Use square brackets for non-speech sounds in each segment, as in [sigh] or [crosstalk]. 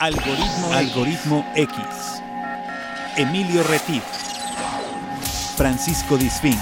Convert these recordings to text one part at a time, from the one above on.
Algoritmo, Algoritmo X. Emilio Retif. Francisco Disfín.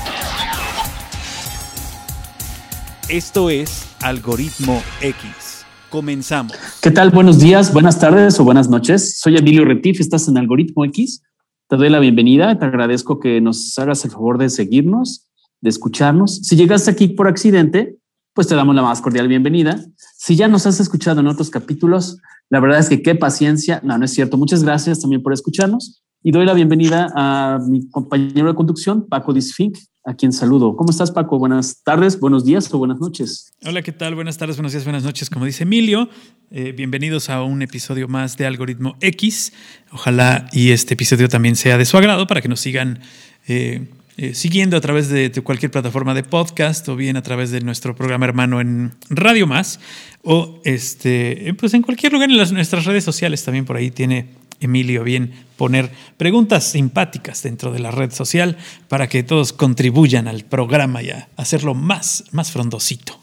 Esto es Algoritmo X. Comenzamos. ¿Qué tal? Buenos días, buenas tardes o buenas noches. Soy Emilio Retif, estás en Algoritmo X. Te doy la bienvenida, te agradezco que nos hagas el favor de seguirnos, de escucharnos. Si llegaste aquí por accidente, pues te damos la más cordial bienvenida. Si ya nos has escuchado en otros capítulos, la verdad es que qué paciencia. No, no es cierto. Muchas gracias también por escucharnos. Y doy la bienvenida a mi compañero de conducción, Paco Disfink, a quien saludo. ¿Cómo estás, Paco? Buenas tardes, buenos días o buenas noches. Hola, ¿qué tal? Buenas tardes, buenos días, buenas noches. Como dice Emilio, eh, bienvenidos a un episodio más de Algoritmo X. Ojalá y este episodio también sea de su agrado para que nos sigan eh, eh, siguiendo a través de, cualquier plataforma de podcast o bien a través de nuestro programa hermano en Radio Más o este, pues en cualquier lugar en nuestras redes sociales también por ahí tiene Emilio bien poner preguntas simpáticas dentro de la red social para que todos contribuyan al programa y a hacerlo más, más frondosito.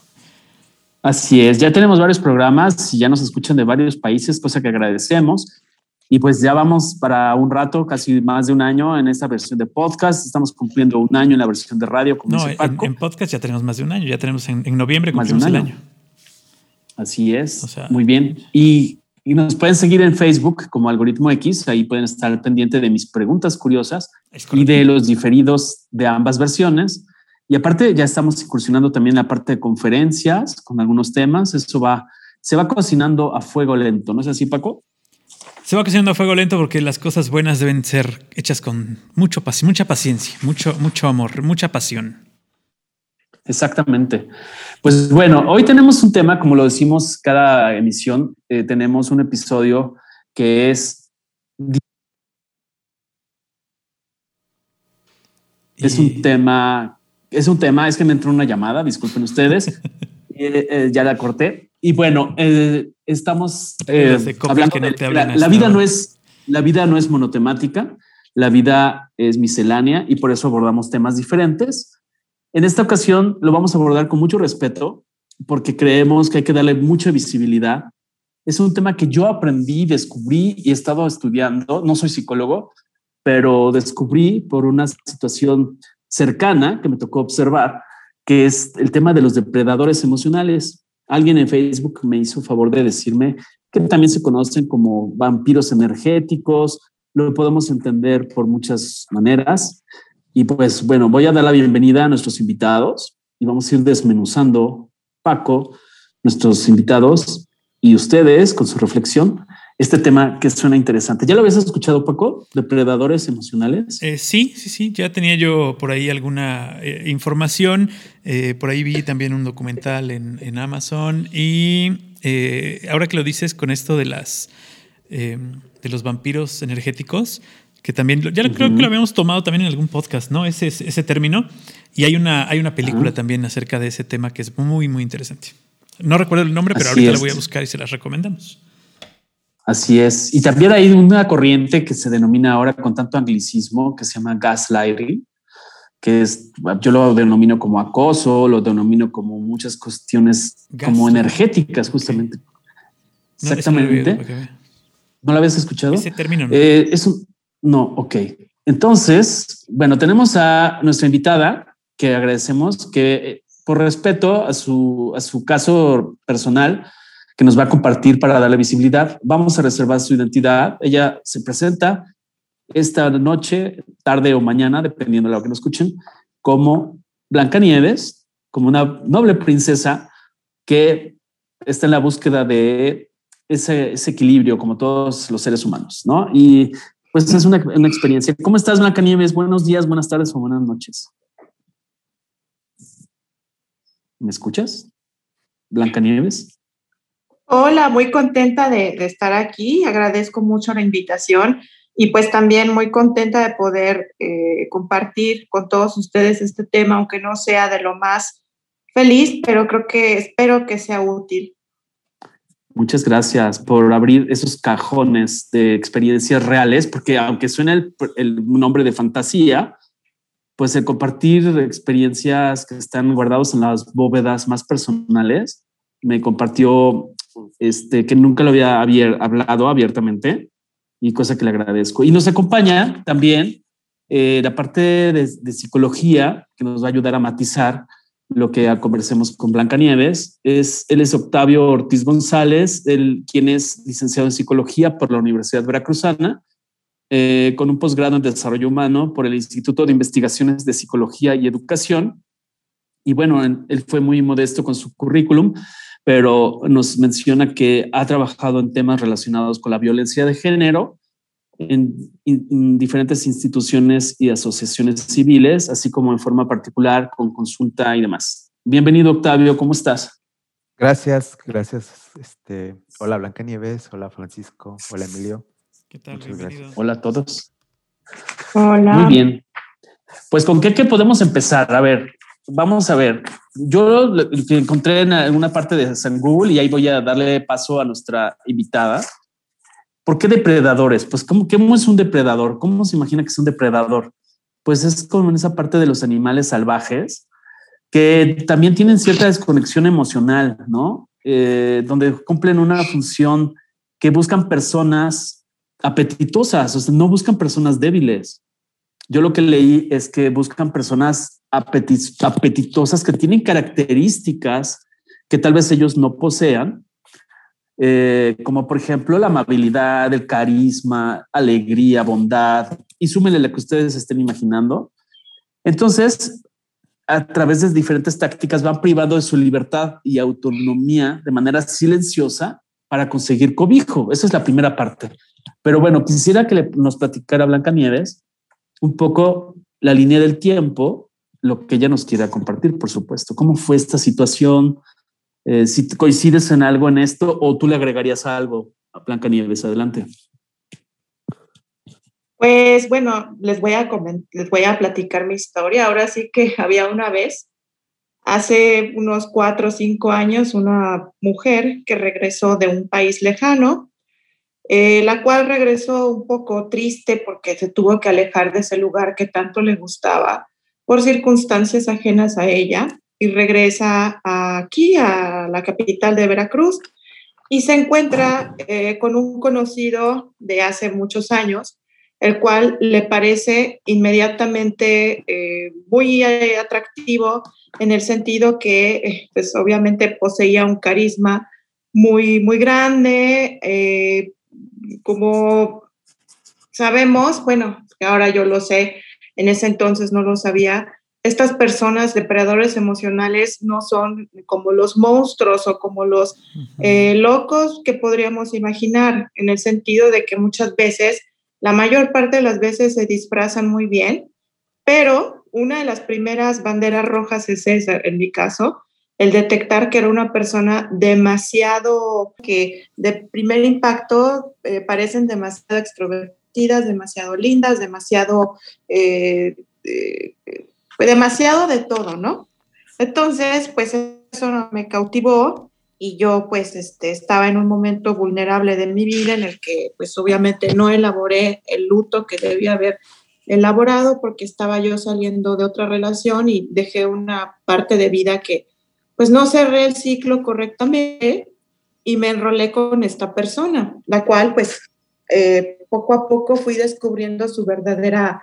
Así es, ya tenemos varios programas y ya nos escuchan de varios países, cosa que agradecemos. Y pues ya vamos para un rato, casi más de un año en esta versión de podcast. Estamos cumpliendo un año en la versión de radio. Como no, en, en, podcast ya tenemos más de un año. Ya tenemos en, en noviembre cumplimos más de un año. el año. Así es. O sea, Muy bien. Y, y, nos pueden seguir en Facebook como Algoritmo X. Ahí pueden estar pendiente de mis preguntas curiosas y de los diferidos de ambas versiones. Y aparte ya estamos incursionando también en la parte de conferencias con algunos temas. Eso va, se va cocinando a fuego lento. ¿No es así, Paco? Se va cocinando a fuego lento porque las cosas buenas deben ser hechas con mucho, mucha paciencia, mucho, mucho amor, mucha pasión. Exactamente. Pues bueno, hoy tenemos un tema, como lo decimos cada emisión, eh, tenemos un episodio que es... Es un tema, es un tema, es que me entró una llamada, disculpen ustedes, [laughs] eh, eh, ya la corté. Y bueno, eh, estamos eh, hablando de, la, la vida no es la vida no es monotemática, la vida es miscelánea y por eso abordamos temas diferentes. En esta ocasión lo vamos a abordar con mucho respeto porque creemos que hay que darle mucha visibilidad. Es un tema que yo aprendí, descubrí y he estado estudiando. No soy psicólogo, pero descubrí por una situación cercana que me tocó observar, que es el tema de los depredadores emocionales. Alguien en Facebook me hizo favor de decirme que también se conocen como vampiros energéticos, lo podemos entender por muchas maneras. Y pues bueno, voy a dar la bienvenida a nuestros invitados y vamos a ir desmenuzando, Paco, nuestros invitados y ustedes con su reflexión este tema que suena interesante. ¿Ya lo habías escuchado, Paco? ¿Depredadores emocionales? Eh, sí, sí, sí. Ya tenía yo por ahí alguna eh, información. Eh, por ahí vi también un documental en, en Amazon. Y eh, ahora que lo dices con esto de las de los vampiros energéticos, que también ya uh -huh. creo que lo habíamos tomado también en algún podcast, ¿no? Ese, ese término. Y hay una, hay una película uh -huh. también acerca de ese tema que es muy, muy interesante. No recuerdo el nombre, pero Así ahorita es. la voy a buscar y se las recomendamos. Así es. Y también hay una corriente que se denomina ahora con tanto anglicismo que se llama gaslighting, que es, yo lo denomino como acoso, lo denomino como muchas cuestiones Gas. como energéticas, justamente. Okay. No Exactamente. Okay. ¿No lo habías escuchado? Ese término no. Eh, es un, no, ok. Entonces, bueno, tenemos a nuestra invitada que agradecemos que eh, por respeto a su, a su caso personal, que nos va a compartir para darle visibilidad. Vamos a reservar su identidad. Ella se presenta esta noche, tarde o mañana, dependiendo de lo que nos escuchen, como Blancanieves, como una noble princesa que está en la búsqueda de ese, equilibrio, como todos los seres humanos, ¿no? Y pues es una, una experiencia. ¿Cómo estás, Blancanieves? Buenos días, buenas tardes o buenas noches. ¿Me escuchas? Blancanieves. Hola, muy contenta de, de, estar aquí. Agradezco mucho la invitación y pues también muy contenta de poder eh, compartir con todos ustedes este tema, aunque no sea de lo más feliz, pero creo que espero que sea útil. Muchas gracias por abrir esos cajones de experiencias reales, porque aunque suene el, el nombre de fantasía, pues el compartir experiencias que están guardados en las bóvedas más personales, me compartió este, que nunca lo había hablado abiertamente y cosa que le agradezco. Y nos acompaña también eh, la parte de, psicología que nos va a ayudar a matizar lo que conversemos con Blanca Nieves. Es, él es Octavio Ortiz González, él, quien es licenciado en psicología por la Universidad Veracruzana, eh, con un posgrado en desarrollo humano por el Instituto de Investigaciones de Psicología y Educación. Y bueno, él fue muy modesto con su currículum, pero nos menciona que ha trabajado en temas relacionados con la violencia de género en, diferentes instituciones y asociaciones civiles, así como en forma particular con consulta y demás. Bienvenido, Octavio, ¿cómo estás? Gracias, gracias. Este, hola, Blanca Nieves, hola, Francisco, hola, Emilio. ¿Qué tal? Hola a todos. Hola. Muy bien. Pues, ¿con qué, qué podemos empezar? A ver, vamos a ver. Yo lo encontré en una parte de San Google y ahí voy a darle paso a nuestra invitada. ¿Por qué depredadores? Pues, ¿cómo, ¿cómo es un depredador? ¿Cómo se imagina que es un depredador? Pues es como en esa parte de los animales salvajes que también tienen cierta desconexión emocional, ¿no? Eh, donde cumplen una función que buscan personas apetitosas, o sea, no buscan personas débiles. Yo lo que leí es que buscan personas apetitosas que tienen características que tal vez ellos no posean, eh, como por ejemplo la amabilidad, el carisma, alegría, bondad, y súmenle lo que ustedes estén imaginando. Entonces, a través de diferentes tácticas van privando de su libertad y autonomía de manera silenciosa para conseguir cobijo. Esa es la primera parte. Pero bueno, quisiera que nos platicara Blanca Nieves un poco la línea del tiempo, lo que ella nos quiera compartir, por supuesto. ¿Cómo fue esta situación? Eh, si coincides en algo en esto o tú le agregarías algo a Blanca Nieves, adelante. Pues bueno, les voy a les voy a platicar mi historia. Ahora sí que [laughs] había una vez, hace unos cuatro o cinco años, una mujer que regresó de un país lejano, eh, la cual regresó un poco triste porque se tuvo que alejar de ese lugar que tanto le gustaba por circunstancias ajenas a ella y regresa aquí a la capital de Veracruz y se encuentra eh, con un conocido de hace muchos años, el cual le parece inmediatamente eh, muy eh, atractivo en el sentido que, pues obviamente poseía un carisma muy, muy grande, como sabemos, bueno, ahora yo lo sé, en ese entonces no lo sabía, estas personas depredadores emocionales no son como los monstruos o como los eh, locos que podríamos imaginar, en el sentido de que muchas veces, la mayor parte de las veces se disfrazan muy bien, pero una de las primeras banderas rojas es esa, en mi caso, el detectar que era una persona demasiado, que de primer impacto eh, parecen demasiado extrovertidas, demasiado lindas, demasiado... Eh, fue demasiado de todo, ¿no? Entonces, pues eso me cautivó y yo pues este, estaba en un momento vulnerable de mi vida en el que pues obviamente no elaboré el luto que debía haber elaborado porque estaba yo saliendo de otra relación y dejé una parte de vida que pues no cerré el ciclo correctamente y me enrolé con esta persona, la cual pues eh, poco a poco fui descubriendo su verdadera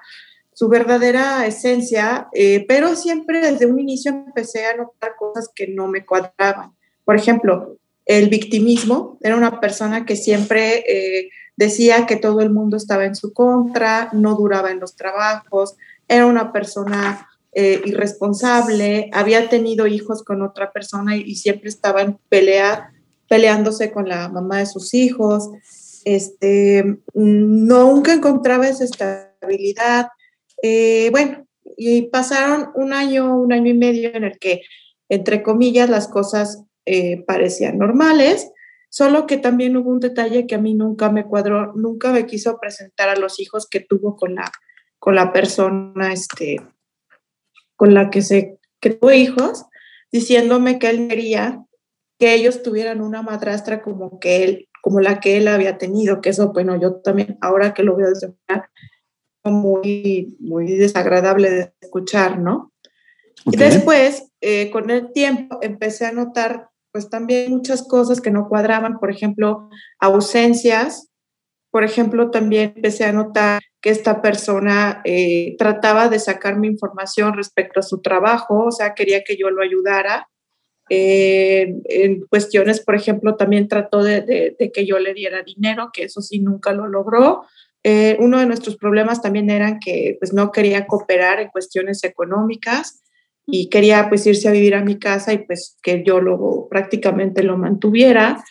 su verdadera esencia, eh, pero siempre desde un inicio empecé a notar cosas que no me cuadraban. Por ejemplo, el victimismo, era una persona que siempre eh, decía que todo el mundo estaba en su contra, no duraba en los trabajos, era una persona eh, irresponsable, había tenido hijos con otra persona y, siempre estaba en peleándose con la mamá de sus hijos, este, nunca encontraba esa estabilidad, eh, bueno, y pasaron un año, un año y medio en el que, entre comillas, las cosas eh, parecían normales, solo que también hubo un detalle que a mí nunca me cuadró, nunca me quiso presentar a los hijos que tuvo con la, con la persona este, con la que se que tuvo hijos, diciéndome que él quería que ellos tuvieran una madrastra como que él, como la que él había tenido, que eso, bueno, yo también, ahora que lo veo desde muy, muy desagradable de escuchar, ¿no? Y después, eh, con el tiempo, empecé a notar pues también muchas cosas que no cuadraban, por ejemplo, ausencias. Por ejemplo, también empecé a notar que esta persona eh, trataba de sacarme información respecto a su trabajo, o sea, quería que yo lo ayudara. Eh, en cuestiones, por ejemplo, también trató de, que yo le diera dinero, que eso sí nunca lo logró. Eh, uno de nuestros problemas también eran que pues, no quería cooperar en cuestiones económicas y quería pues irse a vivir a mi casa y pues que yo lo prácticamente lo mantuviera.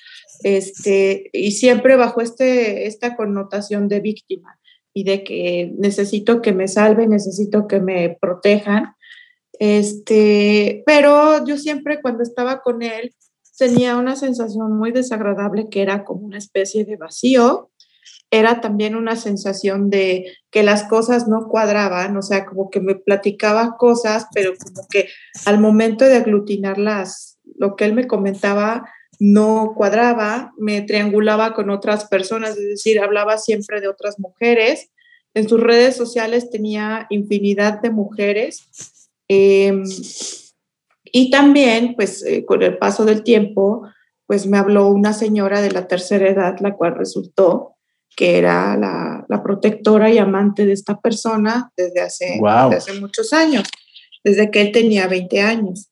Este, y siempre bajo este, esta connotación de víctima y de que necesito que me salven, necesito que me protejan. Este, pero yo siempre cuando estaba con él tenía una sensación muy desagradable que era como una especie de vacío. Era también una sensación de que las cosas no cuadraban, o sea, como que me platicaba cosas, pero como que al momento de aglutinarlas, lo que él me comentaba no cuadraba, me triangulaba con otras personas, es decir, hablaba siempre de otras mujeres. En sus redes sociales tenía infinidad de mujeres. Em, y también, pues, eh, con el paso del tiempo, pues me habló una señora de la tercera edad, la cual resultó que era la, protectora y amante de esta persona desde hace, desde hace muchos años, desde que él tenía 20 años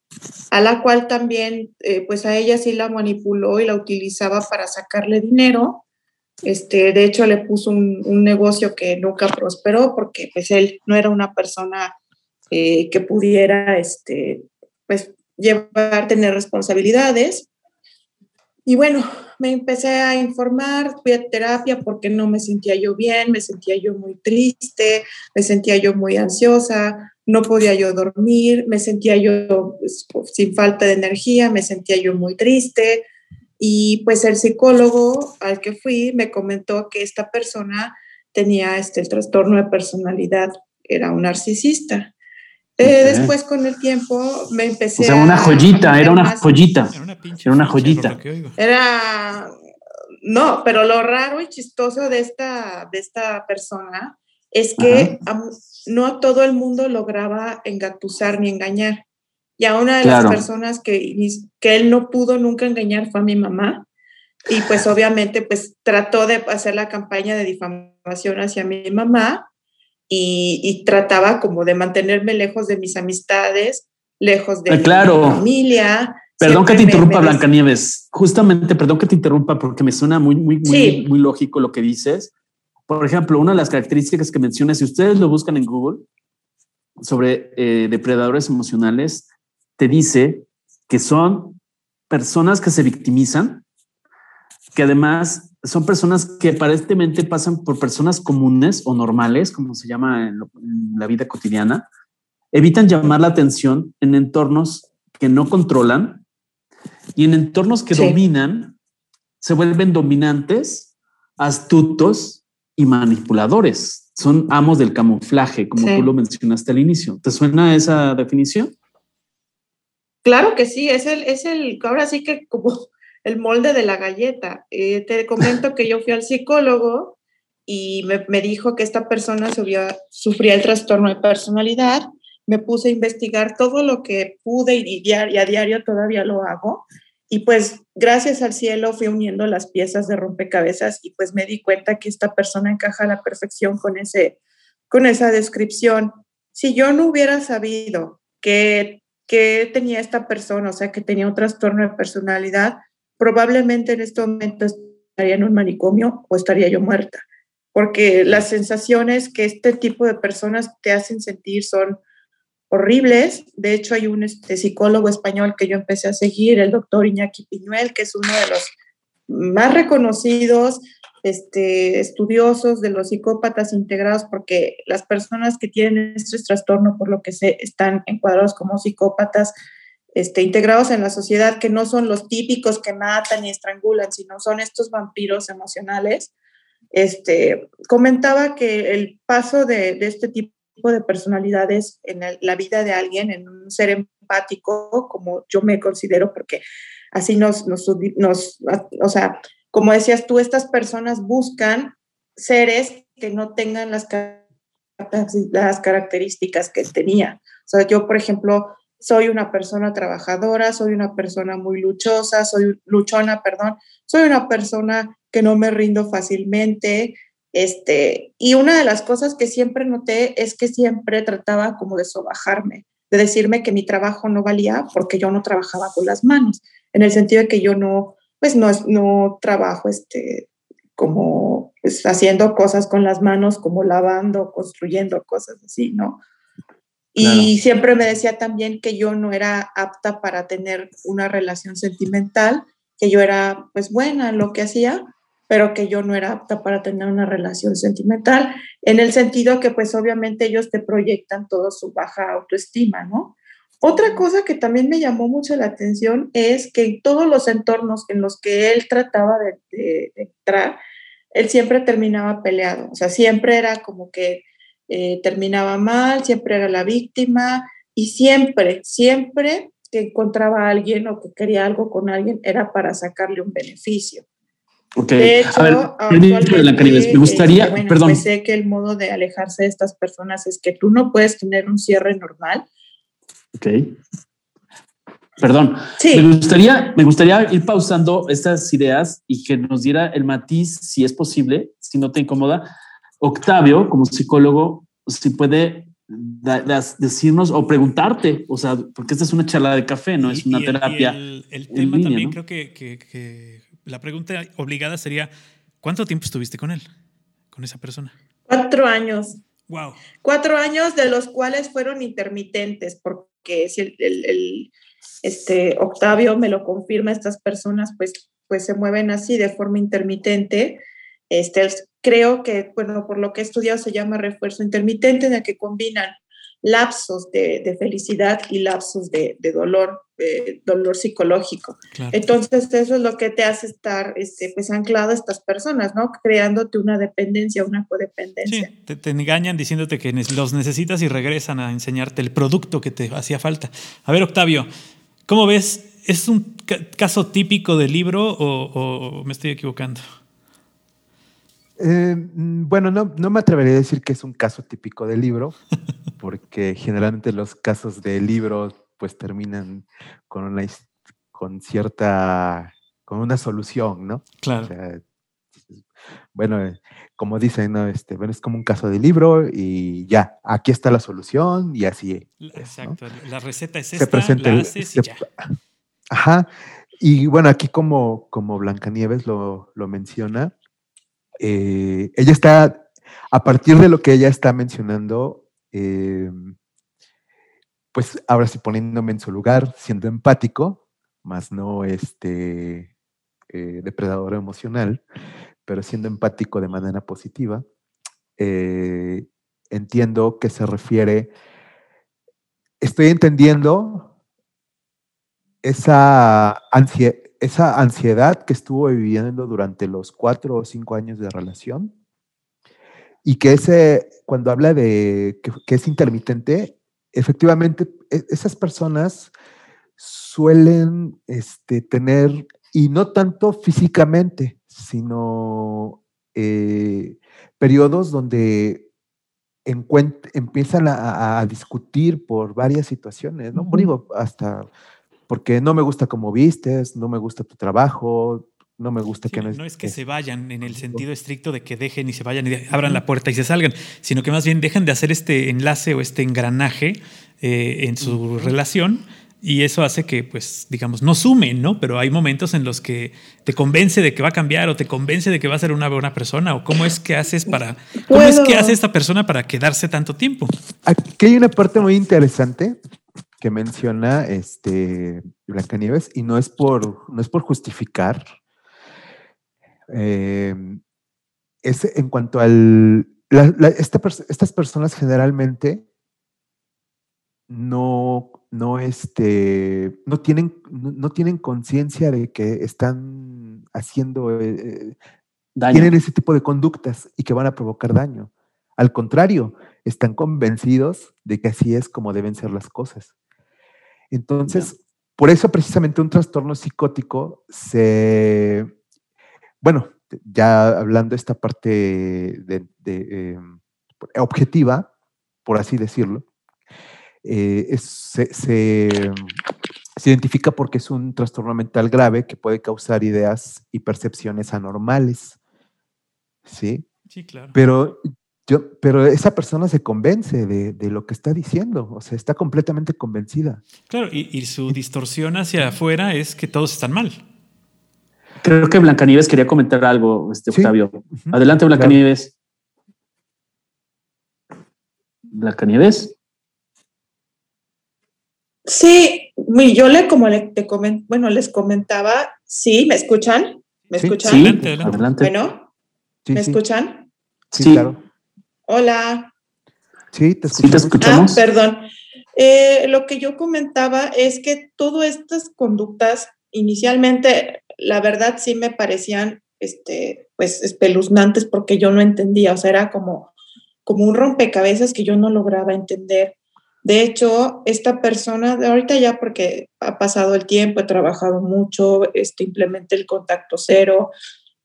a la cual también, eh, pues a ella sí la manipuló y la utilizaba para sacarle dinero. Este, de hecho, le puso un, negocio que nunca prosperó porque pues él no era una persona eh, que pudiera, este, pues, llevar, tener responsabilidades. Y bueno, me empecé a informar, fui a terapia porque no me sentía yo bien, me sentía yo muy triste, me sentía yo muy ansiosa, no podía yo dormir, me sentía yo pues, sin falta de energía, me sentía yo muy triste. Y pues el psicólogo al que fui me comentó que esta persona tenía este, el trastorno de personalidad, era un narcisista. Eh, después con el tiempo me empecé... O sea, una joyita, era una joyita. Era una, era una joyita. Era... No, pero lo raro y chistoso de esta, de esta persona es que no todo el mundo lograba engatusar ni engañar. Y a una de las personas que, que él no pudo nunca engañar fue a mi mamá. Y pues obviamente pues trató de hacer la campaña de difamación hacia mi mamá y, trataba como de mantenerme lejos de mis amistades, lejos de claro. mi familia. Perdón que te interrumpa, Blanca Nieves. Justamente, perdón que te interrumpa porque me suena muy, muy, muy, muy lógico lo que dices. Por ejemplo, una de las características que mencionas, si ustedes lo buscan en Google sobre eh, depredadores emocionales, te dice que son personas que se victimizan, que además son personas que aparentemente pasan por personas comunes o normales, como se llama en, la vida cotidiana, evitan llamar la atención en entornos que no controlan y en entornos que dominan, se vuelven dominantes, astutos y manipuladores. Son amos del camuflaje, como tú lo mencionaste al inicio. ¿Te suena esa definición? Claro que sí, es el, es el, ahora sí que como el molde de la galleta. Eh, te comento que yo fui al psicólogo y me, dijo que esta persona sufría el trastorno de personalidad. Me puse a investigar todo lo que pude y, y a diario todavía lo hago. Y pues gracias al cielo fui uniendo las piezas de rompecabezas y pues me di cuenta que esta persona encaja a la perfección con, ese, con esa descripción. Si yo no hubiera sabido que, que tenía esta persona, o sea, que tenía un trastorno de personalidad, probablemente en este momento estaría en un manicomio o estaría yo muerta, porque las sensaciones que este tipo de personas te hacen sentir son horribles. De hecho, hay un este, psicólogo español que yo empecé a seguir, el doctor Iñaki Piñuel, que es uno de los más reconocidos este, estudiosos de los psicópatas integrados, porque las personas que tienen este trastorno, por lo que se están encuadrados como psicópatas, este, integrados en la sociedad, que no son los típicos que matan y estrangulan, sino son estos vampiros emocionales. Este, comentaba que el paso de, este tipo de personalidades en la vida de alguien, en un ser empático, como yo me considero, porque así nos, nos, nos, o sea, como decías tú, estas personas buscan seres que no tengan las, las características que tenía. O sea, yo, por ejemplo, soy una persona trabajadora, soy una persona muy luchosa, soy luchona, perdón, soy una persona que no me rindo fácilmente. Este, y una de las cosas que siempre noté es que siempre trataba como de sobajarme, de decirme que mi trabajo no valía porque yo no trabajaba con las manos, en el sentido de que yo no, pues no, no trabajo este, como pues, haciendo cosas con las manos, como lavando, construyendo cosas así, ¿no? Y siempre me decía también que yo no era apta para tener una relación sentimental, que yo era pues buena en lo que hacía, pero que yo no era apta para tener una relación sentimental, en el sentido que pues obviamente ellos te proyectan toda su baja autoestima, ¿no? Otra cosa que también me llamó mucho la atención es que en todos los entornos en los que él trataba de, de entrar, él siempre terminaba peleado, o sea, siempre era como que eh, terminaba mal, siempre era la víctima y siempre, siempre que encontraba a alguien o que quería algo con alguien era para sacarle un beneficio. De hecho, a ver, me gustaría, este, perdón. Pues sé que el modo de alejarse de estas personas es que tú no puedes tener un cierre normal. Ok. Perdón. Sí. Me gustaría, me gustaría ir pausando estas ideas y que nos diera el matiz, si es posible, si no te incomoda, Octavio, como psicólogo, si puede decirnos o preguntarte, o sea, porque esta es una charla de café, no es una terapia. el, tema también creo que, la pregunta obligada sería, ¿cuánto tiempo estuviste con él, con esa persona? Cuatro años. Wow. Cuatro años de los cuales fueron intermitentes, porque si el, este, Octavio me lo confirma, estas personas pues, pues se mueven así de forma intermitente. Este, creo que, bueno, por lo que he estudiado se llama refuerzo intermitente, en el que combinan lapsos de, felicidad y lapsos de, dolor, dolor psicológico. Entonces, eso es lo que te hace estar este, pues, anclado a estas personas, ¿no? Creándote una dependencia, una codependencia. Sí, te, engañan diciéndote que los necesitas y regresan a enseñarte el producto que te hacía falta. A ver, Octavio, ¿cómo ves? ¿Es un caso típico del libro o me estoy equivocando? Eh, mm, bueno, no, no, me atrevería a decir que es un caso típico del libro, [laughs] porque generalmente los casos de libros pues terminan con una con cierta con una solución, ¿no? Claro. bueno, como dicen, ¿no? Este, bueno, es como un caso de libro y ya, aquí está la solución y así. Exacto, la receta es esta, la haces y ya. Ajá. Y bueno, aquí como, como Blancanieves lo, lo menciona, eh, ella está, a partir de lo que ella está mencionando, eh, pues ahora sí poniéndome en su lugar, siendo empático, más no este eh, depredador emocional, pero siendo empático de manera positiva, entiendo que se refiere, estoy entendiendo esa ansiedad, esa ansiedad que estuvo viviendo durante los cuatro o cinco años de relación y que ese, cuando habla de que, es intermitente, efectivamente e, esas personas suelen este, tener, y no tanto físicamente, sino eh, periodos donde empiezan a, discutir por varias situaciones, ¿no? Digo, hasta porque no me gusta cómo vistes, no me gusta tu trabajo, no me gusta que no, no es que se vayan en el sentido estricto de que dejen y se vayan y abran la puerta y se salgan, sino que más bien dejan de hacer este enlace o este engranaje eh, en su relación y eso hace que, pues, digamos, no sumen, ¿no? Pero hay momentos en los que te convence de que va a cambiar o te convence de que va a ser una buena persona o cómo es que haces para, cómo es que hace esta persona para quedarse tanto tiempo. Aquí hay una parte muy interesante que menciona este Blancanieves y no es por, no es por justificar. Em, es en cuanto al. estas personas generalmente no, no, este, no tienen, no, tienen conciencia de que están haciendo. Eh, tienen ese tipo de conductas y que van a provocar daño. Al contrario, están convencidos de que así es como deben ser las cosas. Entonces, por eso precisamente un trastorno psicótico se, bueno, ya hablando esta parte de, em, objetiva, por así decirlo, eh, se, se, identifica porque es un trastorno mental grave que puede causar ideas y percepciones anormales. ¿Sí? Sí, claro. Pero, yo, pero esa persona se convence de, lo que está diciendo, o sea, está completamente convencida. Claro, y, su distorsión hacia afuera es que todos están mal. Creo que Blancanieves quería comentar algo, este, Octavio. Adelante, Blancanieves. Blancanieves. Sí, yo le como le, te bueno, les comentaba, sí, ¿me escuchan? ¿Me escuchan? Sí, adelante, Bueno, ¿me escuchan? Sí, claro. Hola. Sí, te escuchamos. Ah, perdón. Eh, lo que yo comentaba es que todas estas conductas, inicialmente, la verdad sí me parecían, este, pues, espeluznantes porque yo no entendía, o sea, era como, como un rompecabezas que yo no lograba entender. De hecho, esta persona, ahorita ya porque ha pasado el tiempo, he trabajado mucho, este, implementé el contacto cero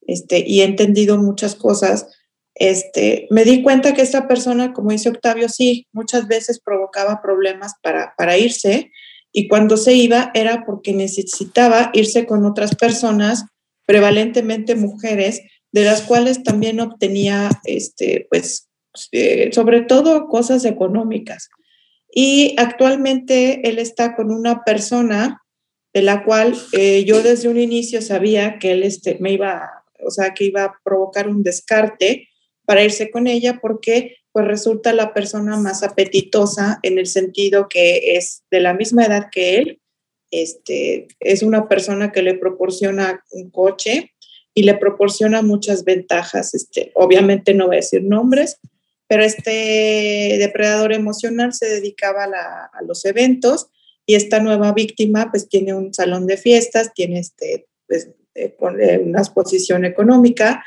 este, y he entendido muchas cosas, este, me di cuenta que esta persona, como dice Octavio, sí, muchas veces provocaba problemas para, para irse y cuando se iba era porque necesitaba irse con otras personas, prevalentemente mujeres, de las cuales también obtenía, este, pues, eh, sobre todo cosas económicas. Y actualmente él está con una persona de la cual eh, yo desde un inicio sabía que él este, me iba, o sea, que iba a provocar un descarte para irse con ella porque pues resulta la persona más apetitosa en el sentido que es de la misma edad que él, este, es una persona que le proporciona un coche y le proporciona muchas ventajas. Este, obviamente no voy a decir nombres, pero este depredador emocional se dedicaba a, los eventos y esta nueva víctima pues tiene un salón de fiestas, tiene este, pues, eh, una exposición económica,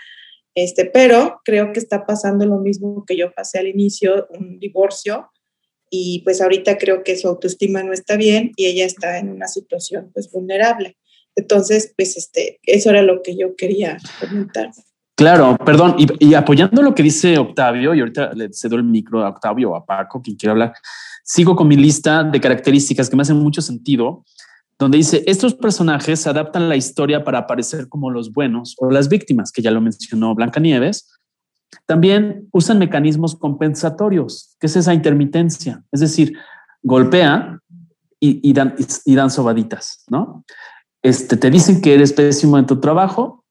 este, pero creo que está pasando lo mismo que yo pasé al inicio, un divorcio, y pues ahorita creo que su autoestima no está bien y ella está en una situación pues vulnerable. Entonces, pues este, eso era lo que yo quería comentar. Claro, perdón, y, apoyando lo que dice Octavio, y ahorita le cedo el micro a Octavio o a Paco, quien quiera hablar, sigo con mi lista de características que me hacen mucho sentido, donde dice, estos personajes adaptan la historia para aparecer como los buenos o las víctimas, que ya lo mencionó Blancanieves. También usan mecanismos compensatorios, que es esa intermitencia, es decir, golpea y, dan, y dan sobaditas, ¿no? Este, te dicen que eres pésimo en tu trabajo,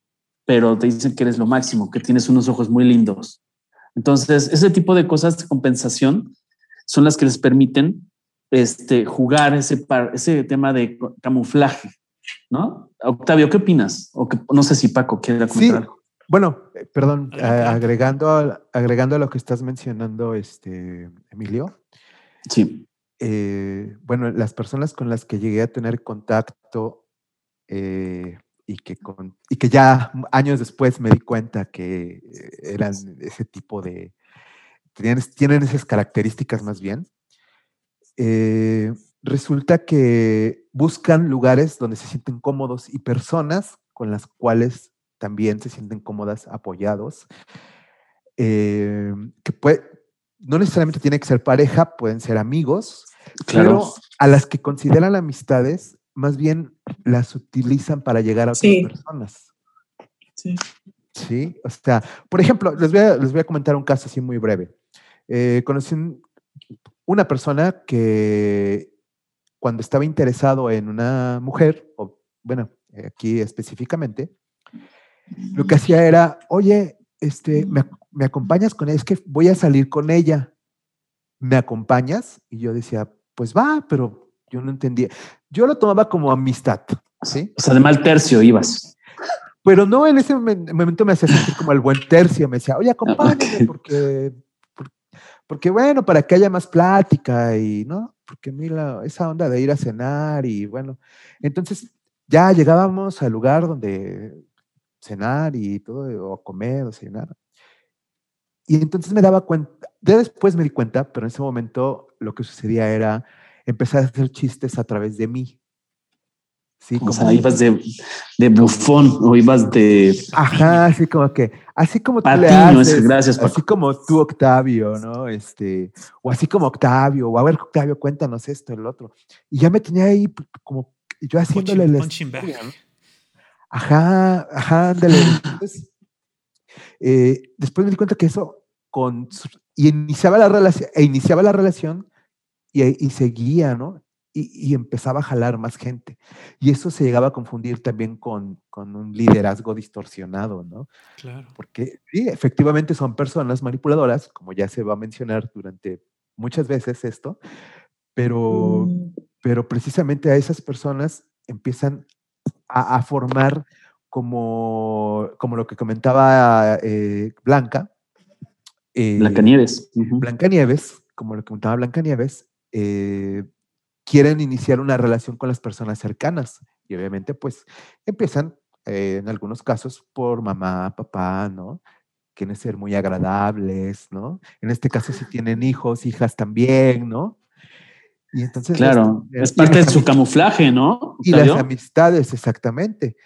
pero te dicen que eres lo máximo, que tienes unos ojos muy lindos. Entonces, ese tipo de cosas de compensación son las que les permiten este, jugar ese, ese tema de camuflaje, ¿no? Octavio, ¿qué opinas? O que, no sé si Paco quiere comentar algo. Bueno, eh, perdón, agregando, a, agregando a lo que estás mencionando, este, Emilio. Sí. Eh, bueno, las personas con las que llegué a tener contacto eh, y que, con, y que ya años después me di cuenta que eh, eran ese tipo de, tienen, tienen esas características más bien. Eh, resulta que buscan lugares donde se sienten cómodos y personas con las cuales también se sienten cómodas, apoyados, eh, que puede, no necesariamente tiene que ser pareja, pueden ser amigos, pero a las que consideran amistades más bien las utilizan para llegar a otras personas. Sí. Sí, o sea, por ejemplo, les voy a, les voy a comentar un caso así muy breve. Eh, conocí una persona que cuando estaba interesado en una mujer, o bueno, aquí específicamente, lo que hacía era, oye, este, me, me acompañas con ella, es que voy a salir con ella, ¿me acompañas? Y yo decía, pues va, pero yo no entendía. Yo lo tomaba como amistad, ¿sí? O sea, de mal tercio ibas. Pero no, en ese momento me hacía sentir como el buen tercio. Me decía, oye, [laughs] acompáñame porque, porque, bueno, para que haya más plática y, ¿no? Porque mira, esa onda de ir a cenar y bueno. Entonces, ya llegábamos al lugar donde cenar y todo, o comer o cenar. Y entonces me daba cuenta, ya después me di cuenta, pero en ese momento lo que sucedía era empezar a hacer chistes a través de mí. Sí, como o sea, ibas de, de bufón o ibas de. Ajá, así como que, así como tú le haces, gracias, así como tú, Octavio, ¿no? Este, o así como Octavio, o a ver, Octavio, cuéntanos esto, el otro. Y ya me tenía ahí como yo haciéndole el. Ajá, ajá, ándale. Entonces, eh, después me di cuenta que eso con y iniciaba la relación, e iniciaba la relación y, y seguía, ¿no? Y, empezaba a jalar más gente. Y eso se llegaba a confundir también con, con, un liderazgo distorsionado, ¿no? Claro. Porque sí, efectivamente son personas manipuladoras, como ya se va a mencionar durante muchas veces esto, pero, mm. pero precisamente a esas personas empiezan a, formar como, como lo que comentaba eh, Blanca. Eh, Blanca Nieves. Blanca Nieves, como lo que comentaba Blanca Nieves, eh, quieren iniciar una relación con las personas cercanas y obviamente pues empiezan eh, en algunos casos por mamá, papá, ¿no? Quieren ser muy agradables, ¿no? En este caso si [laughs] tienen hijos, hijas también, ¿no? Y entonces... Claro, es parte de su camuflaje, ¿no? Y las amistades, exactamente.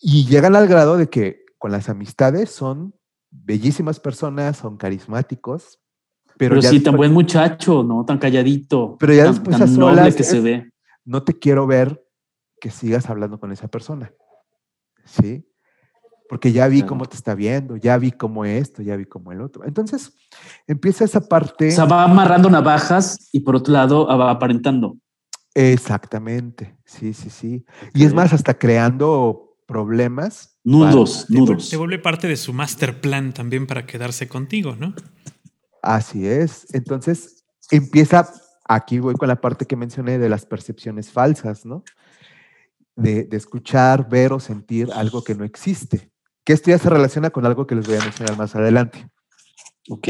Y llegan al grado de que con las amistades son bellísimas personas, son carismáticos, pero, sí, tan buen muchacho, ¿no? Tan calladito. Pero ya después a solas que se ve. No te quiero ver que sigas hablando con esa persona. ¿Sí? Porque ya vi cómo te está viendo, ya vi cómo esto, ya vi cómo el otro. Entonces, empieza esa parte. O sea, va amarrando navajas y por otro lado va aparentando. Exactamente, sí, sí, sí. Y es más, hasta creando problemas. Nudos, nudos. Se vuelve parte de su master plan también para quedarse contigo, ¿no? Así es. Entonces empieza, aquí voy con la parte que mencioné de las percepciones falsas, ¿no? De, escuchar, ver o sentir algo que no existe. Que esto ya se relaciona con algo que les voy a mencionar más adelante. Ok.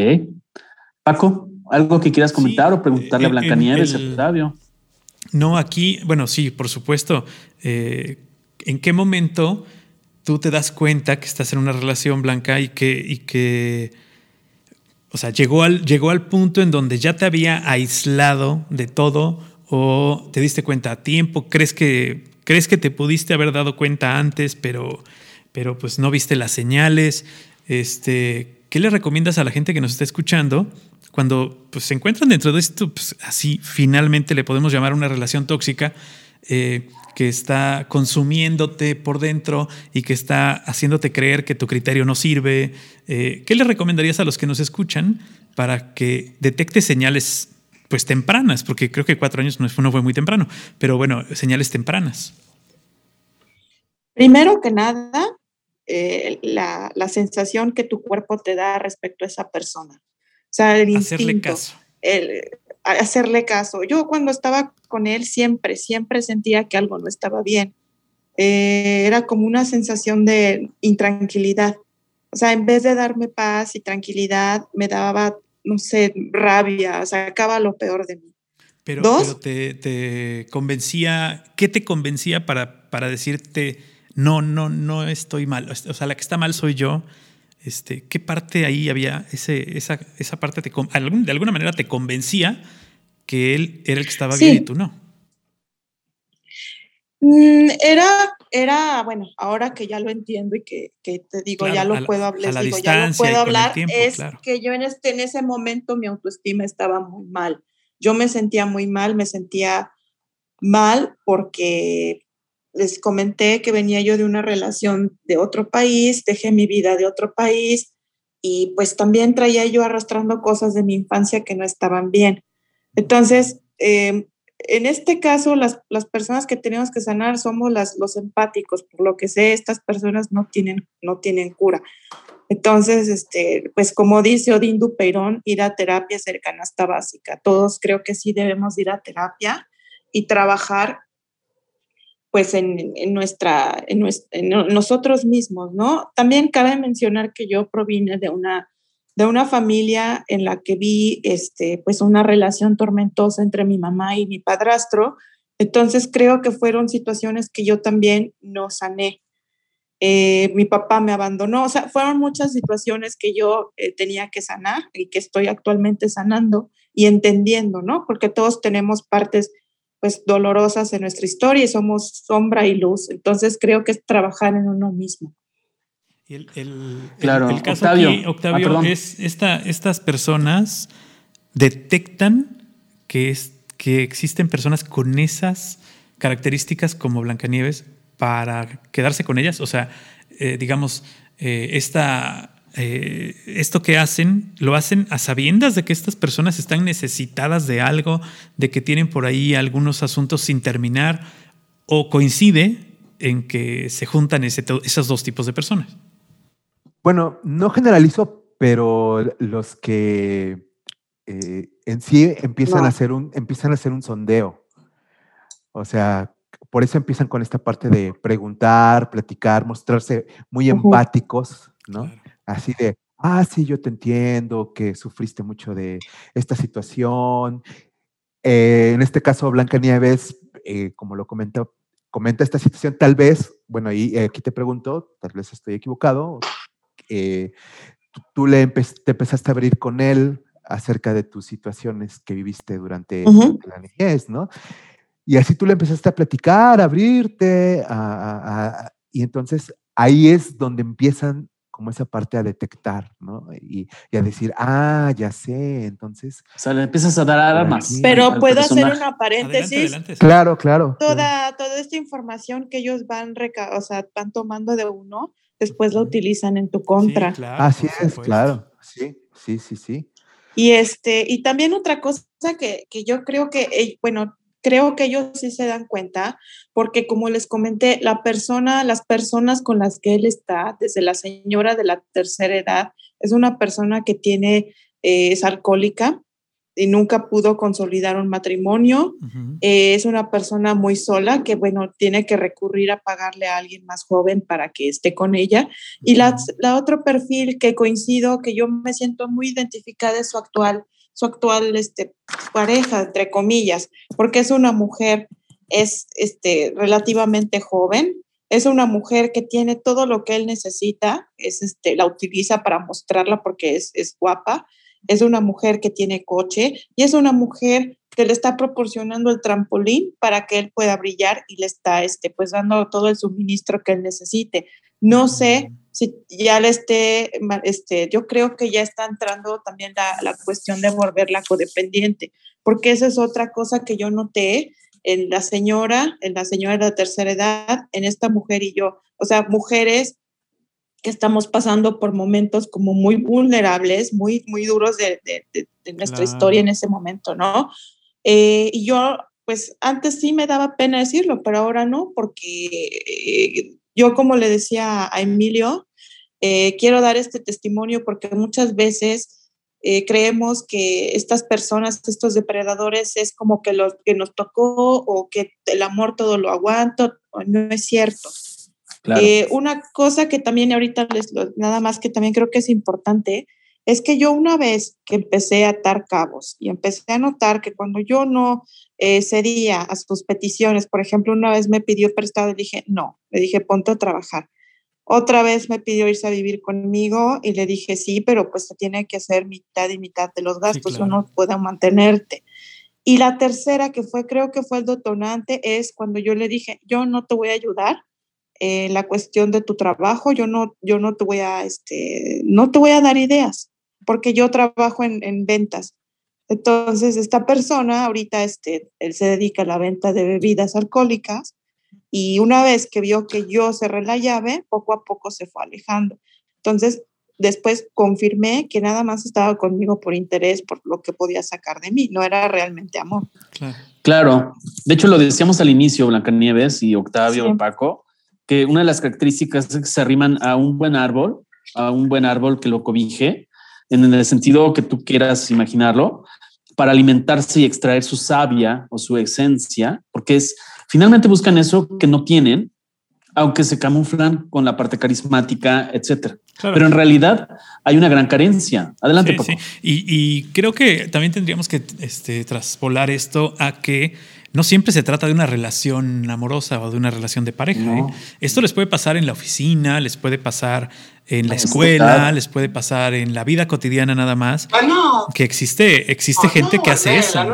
Paco, ¿algo que quieras comentar o preguntarle a Blanca Nieves, Octavio? No, aquí, bueno, sí, por supuesto. Eh, ¿En qué momento tú te das cuenta que estás en una relación blanca y que, y que o sea, llegó al, llegó al punto en donde ya te había aislado de todo o te diste cuenta a tiempo, crees que, crees que te pudiste haber dado cuenta antes, pero, pero pues no viste las señales. Este, ¿Qué le recomiendas a la gente que nos está escuchando cuando pues, se encuentran dentro de esto, pues, así finalmente le podemos llamar una relación tóxica? Eh, que está consumiéndote por dentro y que está haciéndote creer que tu criterio no sirve. Eh, ¿Qué le recomendarías a los que nos escuchan para que detecte señales pues tempranas? Porque creo que cuatro años no fue, muy temprano, pero bueno, señales tempranas. Primero que nada, eh, la, sensación que tu cuerpo te da respecto a esa persona. O sea, el Hacerle caso. El, hacerle caso. Yo cuando estaba con él siempre, siempre sentía que algo no estaba bien. Eh, era como una sensación de intranquilidad. O sea, en vez de darme paz y tranquilidad, me daba, no sé, rabia, sacaba lo peor de mí. Pero, ¿Dos? te, convencía, ¿qué te convencía para, para decirte, no, no, no estoy mal? O sea, la que está mal soy yo. Este, ¿Qué parte ahí había? Ese, esa, esa parte te, de alguna manera te convencía que él era el que estaba bien y tú no. Mm, era, era, bueno, ahora que ya lo entiendo y que, te digo, ya lo puedo hablar, ya lo puedo hablar, es que yo en, este, en ese momento mi autoestima estaba muy mal. Yo me sentía muy mal, me sentía mal porque les comenté que venía yo de una relación de otro país, dejé mi vida de otro país y pues también traía yo arrastrando cosas de mi infancia que no estaban bien. Entonces, em, en este caso, las, personas que tenemos que sanar somos las, los empáticos. Por lo que sé, estas personas no tienen, no tienen cura. Entonces, este, pues como dice Odín Dupeirón, ir a terapia es cercana hasta básica. Todos creo que sí debemos ir a terapia y trabajar pues en, nuestra, en, nosotros mismos, ¿no? También cabe mencionar que yo provine de una, de una familia en la que vi, este, pues una relación tormentosa entre mi mamá y mi padrastro, entonces creo que fueron situaciones que yo también no sané. Eh, mi papá me abandonó, o sea, fueron muchas situaciones que yo eh, tenía que sanar y que estoy actualmente sanando y entendiendo, ¿no? Porque todos tenemos partes pues dolorosas en nuestra historia y somos sombra y luz. Entonces creo que es trabajar en uno mismo. El, claro, el, caso Octavio, Octavio ah, es esta, estas personas detectan que, es, que existen personas con esas características como Blancanieves para quedarse con ellas. O sea, eh, digamos, eh, esta eh, esto que hacen, lo hacen a sabiendas de que estas personas están necesitadas de algo, de que tienen por ahí algunos asuntos sin terminar, o coincide en que se juntan esos dos tipos de personas. Bueno, no generalizo, pero los que eh, en sí empiezan, a hacer un, empiezan a hacer un sondeo. O sea, por eso empiezan con esta parte de preguntar, platicar, mostrarse muy empáticos, ¿no? Así de, ah, sí, yo te entiendo, que sufriste mucho de esta situación. Eh, en este caso, Blanca Nieves, eh, como lo comentó, comenta esta situación, tal vez, bueno, y aquí te pregunto, tal vez estoy equivocado, eh, tú, le te empezaste a abrir con él acerca de tus situaciones que viviste durante, la niñez, ¿no? Y así tú le empezaste a platicar, a abrirte, y entonces ahí es donde empiezan como esa parte a detectar, ¿no? Y, a decir, ah, ya sé, entonces... O sea, le empiezas a dar armas. Pero puedo hacer una paréntesis. claro, claro. Toda, toda esta información que ellos van, o sea, van tomando de uno, después la utilizan en tu contra. Así es, claro, sí, sí, sí, sí. Y, este, y también otra cosa que, que yo creo que, eh, bueno, creo que ellos sí se dan cuenta, porque como les comenté, la persona, las personas con las que él está, desde la señora de la tercera edad, es una persona que tiene, eh, es alcohólica y nunca pudo consolidar un matrimonio. Eh, es una persona muy sola que, bueno, tiene que recurrir a pagarle a alguien más joven para que esté con ella. Y la, la otro perfil que coincido, que yo me siento muy identificada es su actual su actual este, pareja, entre comillas, porque es una mujer, es este, relativamente joven, es una mujer que tiene todo lo que él necesita, es, este, la utiliza para mostrarla porque es, es guapa, es una mujer que tiene coche y es una mujer que le está proporcionando el trampolín para que él pueda brillar y le está este, pues dando todo el suministro que él necesite. No sé si ya le esté, este, yo creo que ya está entrando también la, la cuestión de volverla codependiente, porque esa es otra cosa que yo noté en la señora, en la señora de la tercera edad, en esta mujer y yo. O sea, mujeres que estamos pasando por momentos como muy vulnerables, muy, muy duros de, de, nuestra historia en ese momento, ¿no? Eh, y yo, pues antes sí me daba pena decirlo, pero ahora no, porque eh, yo como le decía a Emilio, eh, quiero dar este testimonio porque muchas veces creemos que estas personas, estos depredadores, es como que lo que nos tocó o que el amor todo lo aguanto, no es cierto. Eh, una cosa que también ahorita les, nada más que también creo que es importante, es que yo una vez que empecé a atar cabos y empecé a notar que cuando yo no eh, cedía a sus peticiones, por ejemplo, una vez me pidió prestado y dije, no, le dije, ponte a trabajar. Otra vez me pidió irse a vivir conmigo y le dije, sí, pero pues se tiene que hacer mitad y mitad de los gastos, uno puede mantenerte. Y la tercera, que fue, creo que fue el detonante, es cuando yo le dije, yo no te voy a ayudar, eh, la cuestión de tu trabajo, yo no, yo no te voy a, este, no te voy a dar ideas, porque yo trabajo en, en ventas. Entonces, esta persona ahorita, este, él se dedica a la venta de bebidas alcohólicas y una vez que vio que yo cerré la llave, poco a poco se fue alejando. Entonces, después confirmé que nada más estaba conmigo por interés, por lo que podía sacar de mí, no era realmente amor. Claro. De hecho, lo decíamos al inicio, Blancanieves y Octavio, Paco, que una de las características es que se arriman a un buen árbol, a un buen árbol que lo cobije, en el sentido que tú quieras imaginarlo, para alimentarse y extraer su savia o su esencia, porque es finalmente buscan eso que no tienen, aunque se camuflan con la parte carismática, etcétera. Pero en realidad hay una gran carencia. Adelante, sí, Y, creo que también tendríamos que este, traspolar esto a que no siempre se trata de una relación amorosa o de una relación de pareja. ¿eh? Esto les puede pasar en la oficina, les puede pasar en la escuela, les puede pasar en la vida cotidiana nada más. Que existe, existe gente que hace eso.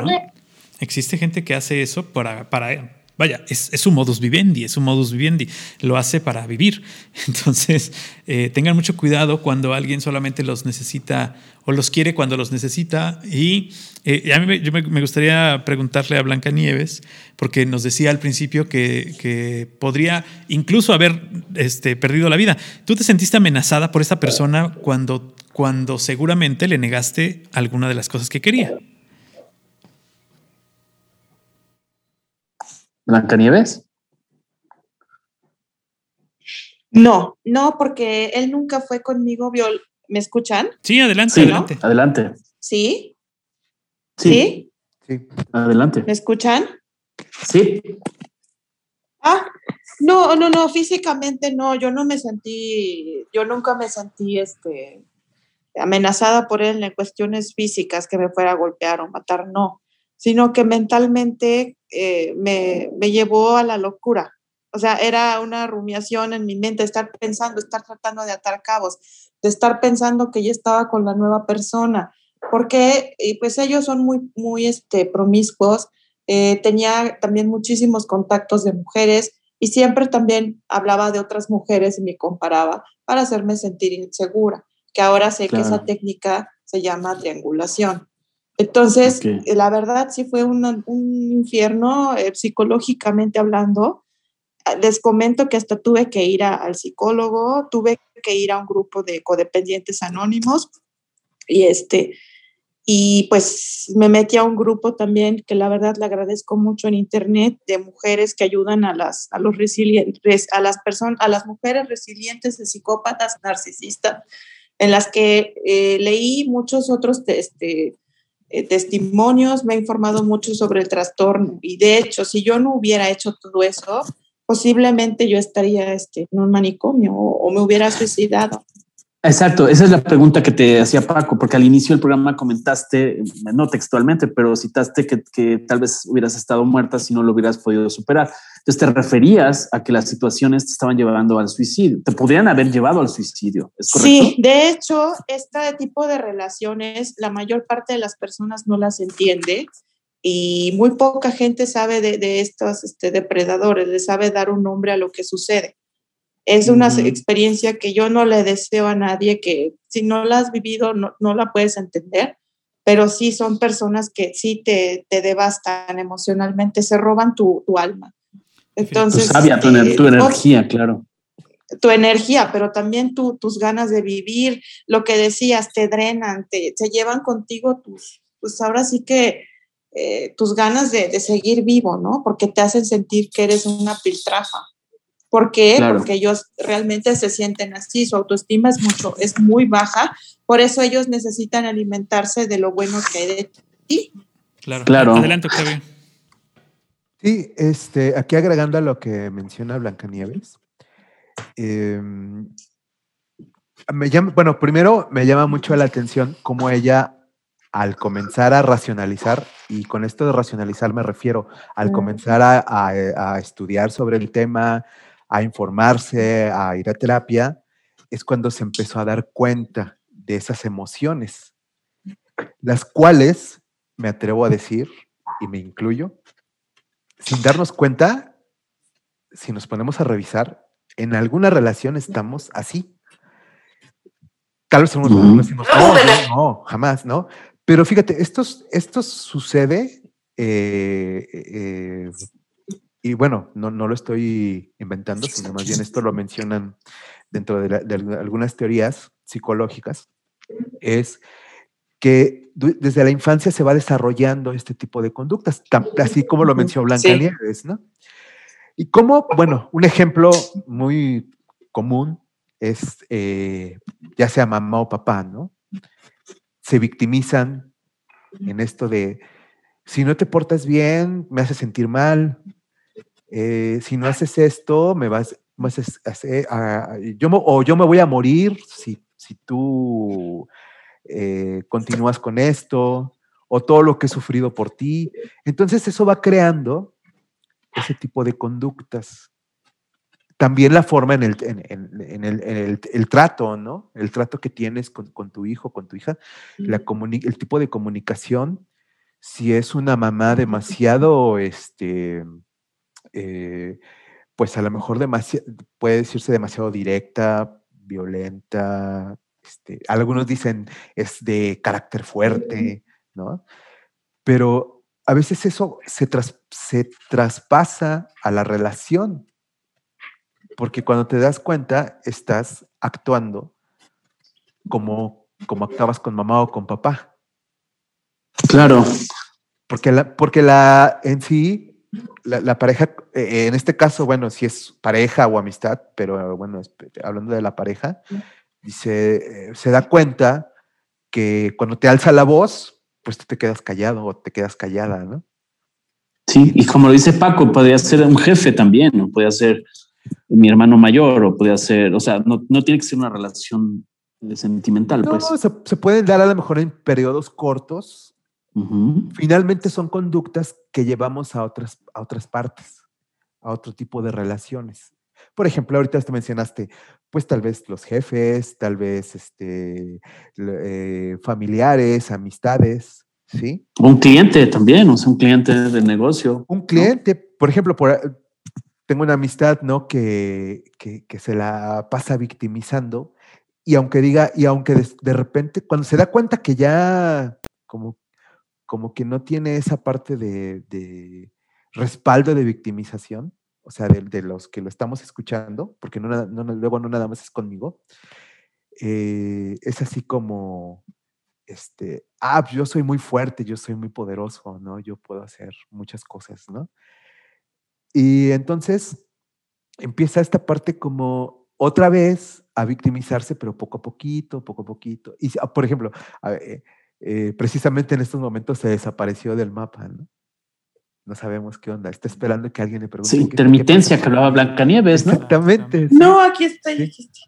existe gente que hace eso para, para vaya, es, es, su modus vivendi, es su modus vivendi, lo hace para vivir. [laughs] Entonces, eh, tengan mucho cuidado cuando alguien solamente los necesita o los quiere cuando los necesita. Y eh, a mí me, yo me, gustaría preguntarle a Blanca Nieves, porque nos decía al principio que, que, podría incluso haber este, perdido la vida. ¿Tú te sentiste amenazada por esa persona cuando, cuando seguramente le negaste alguna de las cosas que quería? Blancanieves? No, no, porque él nunca fue conmigo. Viol ¿Me escuchan? Sí, adelante, adelante. Adelante. ¿Sí? ¿Sí? Sí. Adelante. ¿Me escuchan? Sí. Ah, no, no, no, físicamente no, yo no me sentí, yo nunca me sentí este amenazada por él en cuestiones físicas que me fuera a golpear o matar, no sino que mentalmente eh, me, me, llevó a la locura. O sea, era una rumiación en mi mente, estar pensando, estar tratando de atar cabos, de estar pensando que yo estaba con la nueva persona, porque y pues ellos son muy, muy este, promiscuos. Eh, tenía también muchísimos contactos de mujeres y siempre también hablaba de otras mujeres y me comparaba para hacerme sentir insegura, que ahora sé que esa técnica se llama triangulación. Entonces, la verdad sí fue un infierno eh, psicológicamente hablando. Ah, les comento que hasta tuve que ir al psicólogo, tuve que ir a un grupo de codependientes anónimos y este y pues me metí a un grupo también que la verdad le agradezco mucho en internet de mujeres que ayudan a las a los resilientes a las personas a las mujeres resilientes de psicópatas narcisistas en las que eh, leí muchos otros este, eh, testimonios, me ha informado mucho sobre el trastorno y de hecho, si yo no hubiera hecho todo eso, posiblemente yo estaría este, en un manicomio o, me hubiera suicidado. Exacto, esa es la pregunta que te hacía Paco, porque al inicio del programa comentaste, no textualmente, pero citaste que, que, tal vez hubieras estado muerta si no lo hubieras podido superar. Entonces te referías a que las situaciones te estaban llevando al suicidio, te podrían haber llevado al suicidio, ¿es correcto? Sí, de hecho, este tipo de relaciones, la mayor parte de las personas no las entiende y muy poca gente sabe de, estos este, depredadores, le sabe dar un nombre a lo que sucede. Es una experiencia que yo no le deseo a nadie, que si no la has vivido no, no la puedes entender, pero sí son personas que sí te, te devastan emocionalmente, se roban tu, tu alma. Entonces, tu sabia, tu, eh, energía, claro. Tu energía, pero también tu, tus ganas de vivir, lo que decías, te drenan, te, se llevan contigo tus, pues ahora sí que eh, tus ganas de, de, seguir vivo, ¿no? Porque te hacen sentir que eres una piltrafa. ¿Por qué? Porque ellos realmente se sienten así, su autoestima es mucho, es muy baja, por eso ellos necesitan alimentarse de lo bueno que hay de ti. Claro, claro. Adelante, Octavio. Sí, este, aquí agregando a lo que menciona Blancanieves, eh, me llama, bueno, primero me llama mucho la atención cómo ella, al comenzar a racionalizar, y con esto de racionalizar me refiero al comenzar a, estudiar sobre el tema, a informarse, a ir a terapia, es cuando se empezó a dar cuenta de esas emociones, las cuales, me atrevo a decir, y me incluyo, sin darnos cuenta, si nos ponemos a revisar, en alguna relación estamos así. Tal vez somos no, no, jamás, ¿no? Pero fíjate, esto, esto sucede, eh, eh, y bueno, no, no lo estoy inventando, sino más bien esto lo mencionan dentro de, de algunas teorías psicológicas, es que desde la infancia se va desarrollando este tipo de conductas, así como lo mencionó Blanca Nieves, ¿no? Y como, bueno, un ejemplo muy común es, eh, ya sea mamá o papá, ¿no? Se victimizan en esto de, si no te portas bien, me haces sentir mal, eh, si no haces esto, me vas, a hacer, yo, o yo me voy a morir si, si tú eh, continúas con esto, o todo lo que he sufrido por ti. Entonces eso va creando ese tipo de conductas. También la forma en el, en, el, trato, ¿no? El trato que tienes con, tu hijo, con tu hija, la el tipo de comunicación si es una mamá demasiado, este, eh, pues a lo mejor puede decirse demasiado directa, violenta, este, algunos dicen es de carácter fuerte, ¿no? Pero a veces eso se, se traspasa a la relación, porque cuando te das cuenta estás actuando como, como actuabas con mamá o con papá. Claro. Porque la, porque la en sí, la, pareja, eh, en este caso, bueno, si es pareja o amistad, pero bueno, hablando de la pareja, dice, eh, se da cuenta que cuando te alza la voz, pues tú te quedas callado o te quedas callada, ¿no? Sí, y como lo dice Paco, podría ser un jefe también, ¿no? Podría ser mi hermano mayor o podría ser, o sea, no, no tiene que ser una relación sentimental, no, pues. Se, se pueden dar a lo mejor en periodos cortos, Finalmente son conductas que llevamos a otras, a otras partes, a otro tipo de relaciones. Por ejemplo, ahorita te mencionaste, pues tal vez los jefes, tal vez este, eh, familiares, amistades, ¿sí? Un cliente también, o sea, un cliente del negocio. Un cliente, por ejemplo, por, tengo una amistad, ¿no? Que, que, se la pasa victimizando y aunque diga, y aunque de, de repente, cuando se da cuenta que ya como como que no tiene esa parte de, respaldo de victimización, o sea, de, los que lo estamos escuchando, porque no, luego no nada más es conmigo, eh, es así como, este, ah, yo soy muy fuerte, yo soy muy poderoso, ¿no? Yo puedo hacer muchas cosas, ¿no? Y entonces empieza esta parte como otra vez a victimizarse, pero poco a poquito, poco a poquito. Y, ah, por ejemplo, ver, eh, precisamente en estos momentos se desapareció del mapa, ¿no? No sabemos qué onda. Está esperando que alguien le pregunte. Sí, intermitencia que hablaba Blancanieves, ¿no? Exactamente. No, aquí está, aquí está.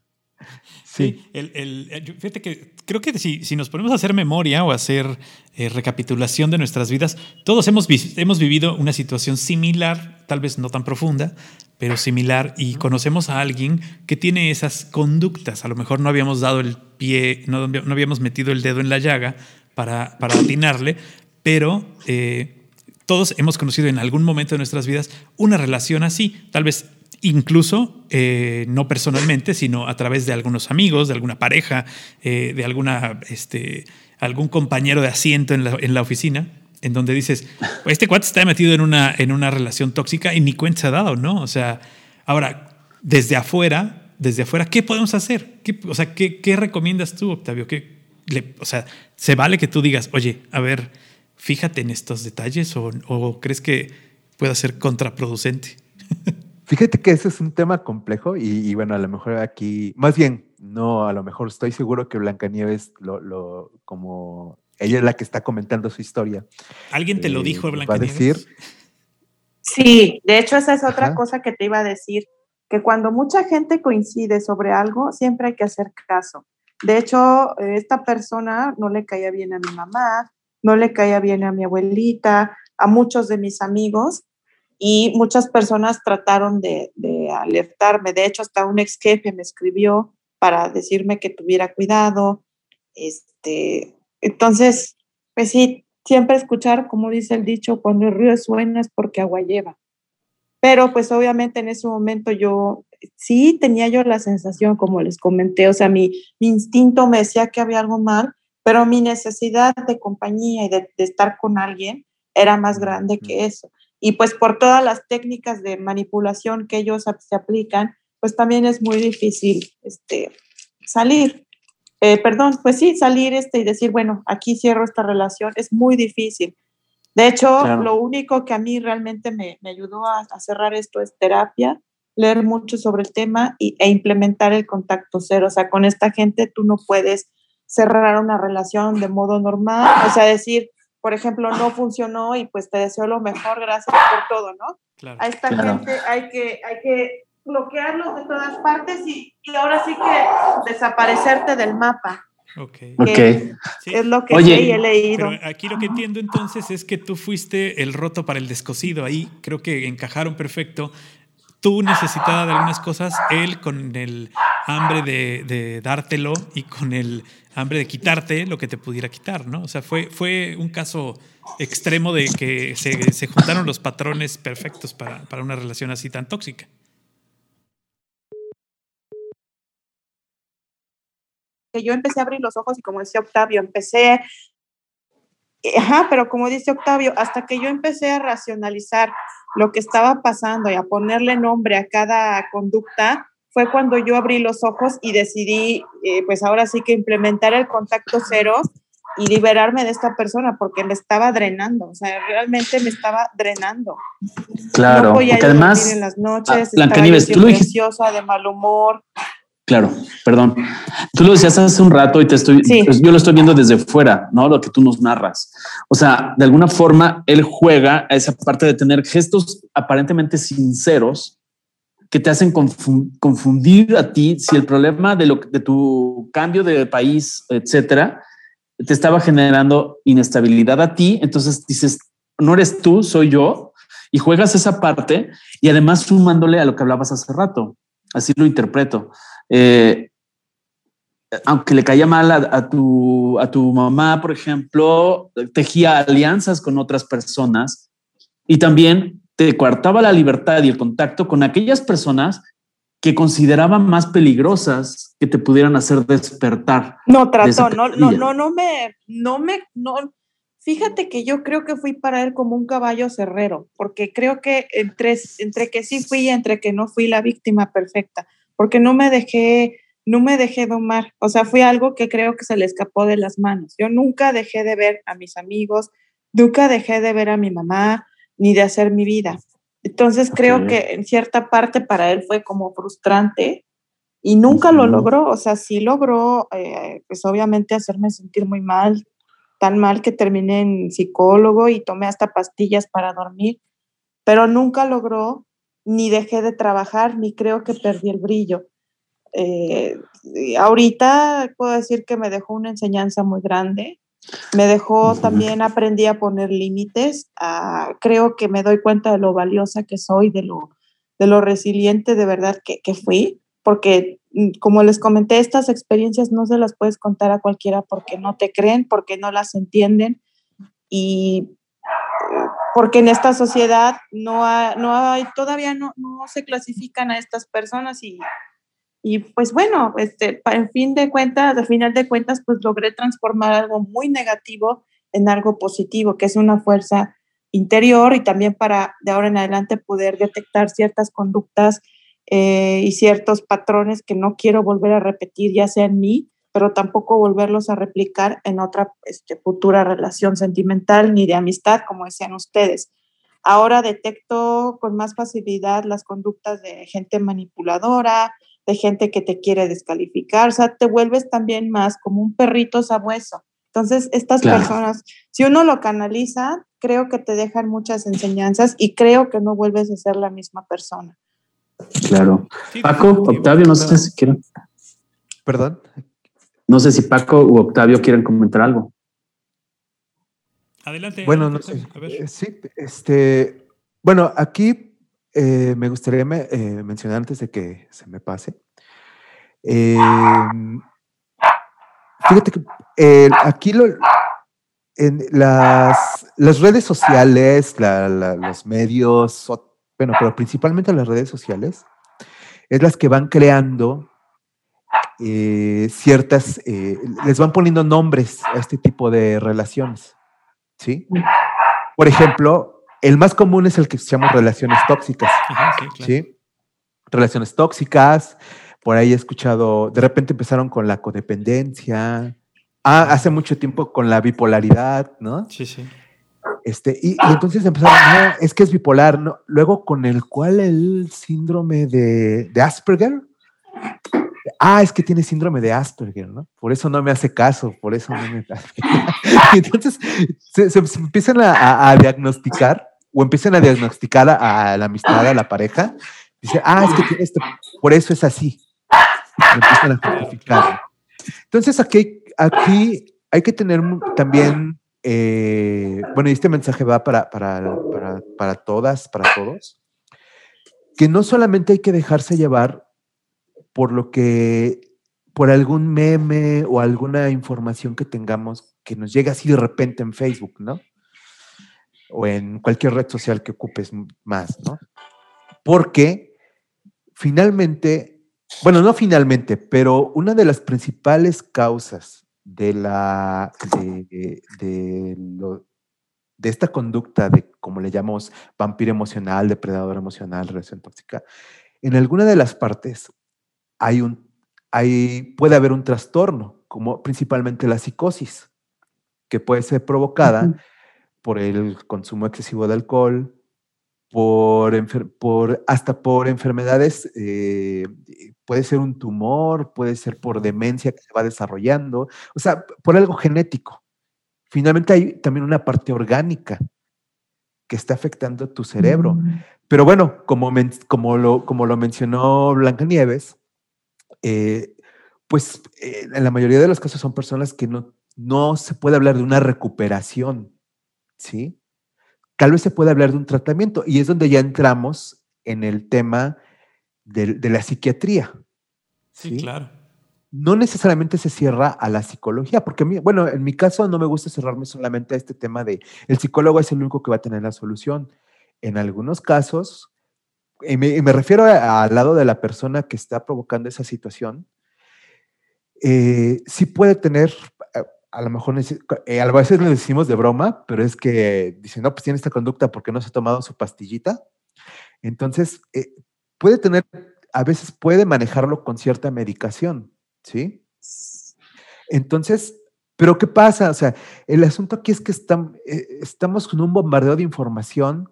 Sí, el, el, eh, fíjate que creo que si, si, nos ponemos a hacer memoria o hacer eh, recapitulación de nuestras vidas, todos hemos, hemos vivido una situación similar, tal vez no tan profunda, pero similar, y conocemos a alguien que tiene esas conductas. A lo mejor no habíamos dado el pie, no, no habíamos metido el dedo en la llaga, para, para atinarle, pero eh, todos hemos conocido en algún momento de nuestras vidas una relación así, tal vez incluso eh, no personalmente, sino a través de algunos amigos, de alguna pareja, eh, de alguna, este, algún compañero de asiento en la, en la oficina, en donde dices, este cuate está metido en una, en una relación tóxica y ni cuenta ha dado, ¿no? O sea, ahora, desde afuera, desde afuera, ¿qué podemos hacer? ¿Qué, o sea, ¿qué, ¿qué, recomiendas tú, Octavio? ¿Qué, o sea, se vale que tú digas, oye, a ver, fíjate en estos detalles o, crees que pueda ser contraproducente. [laughs] Fíjate que ese es un tema complejo y, bueno, a lo mejor aquí, más bien, no, a lo mejor estoy seguro que Blancanieves lo, lo como ella es la que está comentando su historia. ¿Alguien te lo eh, dijo, Blancanieves? Va a decir. Sí, de hecho esa es otra cosa que te iba a decir, que cuando mucha gente coincide sobre algo, siempre hay que hacer caso. De hecho, esta persona no le caía bien a mi mamá, no le caía bien a mi abuelita, a muchos de mis amigos y muchas personas trataron de, alertarme. De hecho, hasta un ex jefe me escribió para decirme que tuviera cuidado. Este, entonces, pues sí, siempre escuchar, como dice el dicho, cuando el río suena es porque agua lleva. Pero pues obviamente en ese momento yo sí tenía yo la sensación, como les comenté, o sea, mi, instinto me decía que había algo mal, pero mi necesidad de compañía y de, estar con alguien era más grande que eso. Y pues por todas las técnicas de manipulación que ellos se aplican, pues también es muy difícil este, salir. Eh, perdón, pues sí, salir este y decir, bueno, aquí cierro esta relación, es muy difícil. De hecho, lo único que a mí realmente me, ayudó a, cerrar esto es terapia, leer mucho sobre el tema y, e implementar el contacto cero. O sea, con esta gente tú no puedes cerrar una relación de modo normal, o sea, decir, por ejemplo, no funcionó y pues te deseo lo mejor, gracias por todo, ¿no? A esta gente hay que, hay que bloquearlos de todas partes y, y ahora sí que desaparecerte del mapa. Ok. okay. Es lo que he leído. aquí lo que entiendo entonces es que tú fuiste el roto para el descosido. Ahí creo que encajaron perfecto tú necesitada de algunas cosas, él con el hambre de, dártelo y con el hambre de quitarte lo que te pudiera quitar, ¿no? O sea, fue, fue un caso extremo de que se, juntaron los patrones perfectos para, para una relación así tan tóxica. yo empecé a abrir los ojos y como decía Octavio, empecé, ajá, pero como dice Octavio, hasta que yo empecé a racionalizar lo que estaba pasando y a ponerle nombre a cada conducta, fue cuando yo abrí los ojos y decidí, eh, pues ahora sí que implementar el contacto cero y liberarme de esta persona porque me estaba drenando, o sea, realmente me estaba drenando. Claro, no a además, en las noches, ah, estaba yo de mal humor, Claro, perdón. Tú lo decías hace un rato y te estoy, pues, yo lo estoy viendo desde fuera, ¿no? Lo que tú nos narras. O sea, de alguna forma él juega a esa parte de tener gestos aparentemente sinceros que te hacen confundir a ti si el problema de lo de tu cambio de país, etcétera, te estaba generando inestabilidad a ti. Entonces dices, no eres tú, soy yo y juegas esa parte y además sumándole a lo que hablabas hace rato. Así lo interpreto eh, aunque le caía mal a, tu, a tu mamá, por ejemplo, tejía alianzas con otras personas y también te coartaba la libertad y el contacto con aquellas personas que consideraban más peligrosas que te pudieran hacer despertar. No trató, no, no, no, no me, no me, no. Fíjate que yo creo que fui para él como un caballo cerrero, porque creo que entre, entre que sí fui y entre que no fui la víctima perfecta porque no me dejé, no me dejé domar. O sea, fue algo que creo que se le escapó de las manos. Yo nunca dejé de ver a mis amigos, nunca dejé de ver a mi mamá, ni de hacer mi vida. Entonces creo que en cierta parte para él fue como frustrante y nunca lo logró. O sea, sí logró, eh, pues obviamente hacerme sentir muy mal, tan mal que terminé en psicólogo y tomé hasta pastillas para dormir, pero nunca logró ni dejé de trabajar, ni creo que perdí el brillo. Eh, ahorita puedo decir que me dejó una enseñanza muy grande. Me dejó también, aprendí a poner límites. creo que me doy cuenta de lo valiosa que soy, de lo, de lo resiliente de verdad que, que fui, porque mm, como les comenté, estas experiencias no se las puedes contar a cualquiera porque no te creen, porque no las entienden. Y porque en esta sociedad no, no hay, todavía no, no, se clasifican a estas personas y, y pues bueno, este, en fin de cuentas, al final de cuentas, pues logré transformar algo muy negativo en algo positivo, que es una fuerza interior y también para de ahora en adelante poder detectar ciertas conductas eh, y ciertos patrones que no quiero volver a repetir, ya sea en mí pero tampoco volverlos a replicar en otra este, futura relación sentimental ni de amistad, como decían ustedes. Ahora detecto con más facilidad las conductas de gente manipuladora, de gente que te quiere descalificar, o sea, te vuelves también más como un perrito sabueso. Entonces, estas personas, si uno lo canaliza, creo que te dejan muchas enseñanzas y creo que no vuelves a ser la misma persona. Claro. Paco, Octavio, no sé si quieren. Perdón. No sé si Paco u Octavio quieren comentar algo. Adelante. Bueno, no sé. Eh, sí, este, bueno, aquí eh, me gustaría eh, mencionar antes de que se me pase. Em, fíjate que aquí lo, en las, las redes sociales, los medios, bueno, pero principalmente las redes sociales, es las que van creando eh, ciertas, eh, les van poniendo nombres a este tipo de relaciones. ¿Sí? Por ejemplo, el más común es el que se llama relaciones tóxicas. sí, Relaciones tóxicas. Por ahí he escuchado, de repente empezaron con la codependencia. Ah, hace mucho tiempo con la bipolaridad, ¿no? Sí, sí. Este, y, entonces empezaron, no, es que es bipolar, ¿no? Luego con el cual el síndrome de, de Asperger, ah, es que tiene síndrome de Asperger, ¿no? Por eso no me hace caso, por eso no me... [laughs] [laughs] Entonces se, empiezan a, diagnosticar o empiezan a diagnosticar a, la amistad, a la pareja. Dice, ah, es que tiene esto, por eso es así. empiezan a justificar. Entonces aquí, aquí hay que tener también, eh, bueno, y este mensaje va para, para, para, para todas, para todos que no solamente hay que dejarse llevar por lo que, por algún meme o alguna información que tengamos que nos llegue así de repente en Facebook, ¿no? O en cualquier red social que ocupes más, ¿no? Porque finalmente, bueno, no finalmente, pero una de las principales causas de la de, de esta conducta de, como le llamamos, vampiro emocional, depredador emocional, relación tóxica, en alguna de las partes hay un, hay, puede haber un trastorno, como principalmente la psicosis, que puede ser provocada por el consumo excesivo de alcohol, por, por hasta por enfermedades, eh, puede ser un tumor, puede ser por demencia que se va desarrollando, o sea, por algo genético. Finalmente hay también una parte orgánica que está afectando tu cerebro. Mm. Pero bueno, como, como, lo, como lo mencionó Blanca Nieves, eh, pues eh, en la mayoría de los casos son personas que no, no se puede hablar de una recuperación, ¿sí? Tal vez se puede hablar de un tratamiento y es donde ya entramos en el tema de, la psiquiatría. sí, claro no necesariamente se cierra a la psicología, porque, bueno, en mi caso no me gusta cerrarme solamente a este tema de el psicólogo es el único que va a tener la solución. En algunos casos, y me, refiero al lado de la persona que está provocando esa situación, eh, sí puede tener, a, lo mejor, eh, a veces lo decimos de broma, pero es que dice, no, pues tiene esta conducta porque no se ha tomado su pastillita. Entonces, eh, puede tener, a veces puede manejarlo con cierta medicación ¿sí? Entonces, pero ¿qué pasa? O sea, el asunto aquí es que eh, estamos con un bombardeo de información,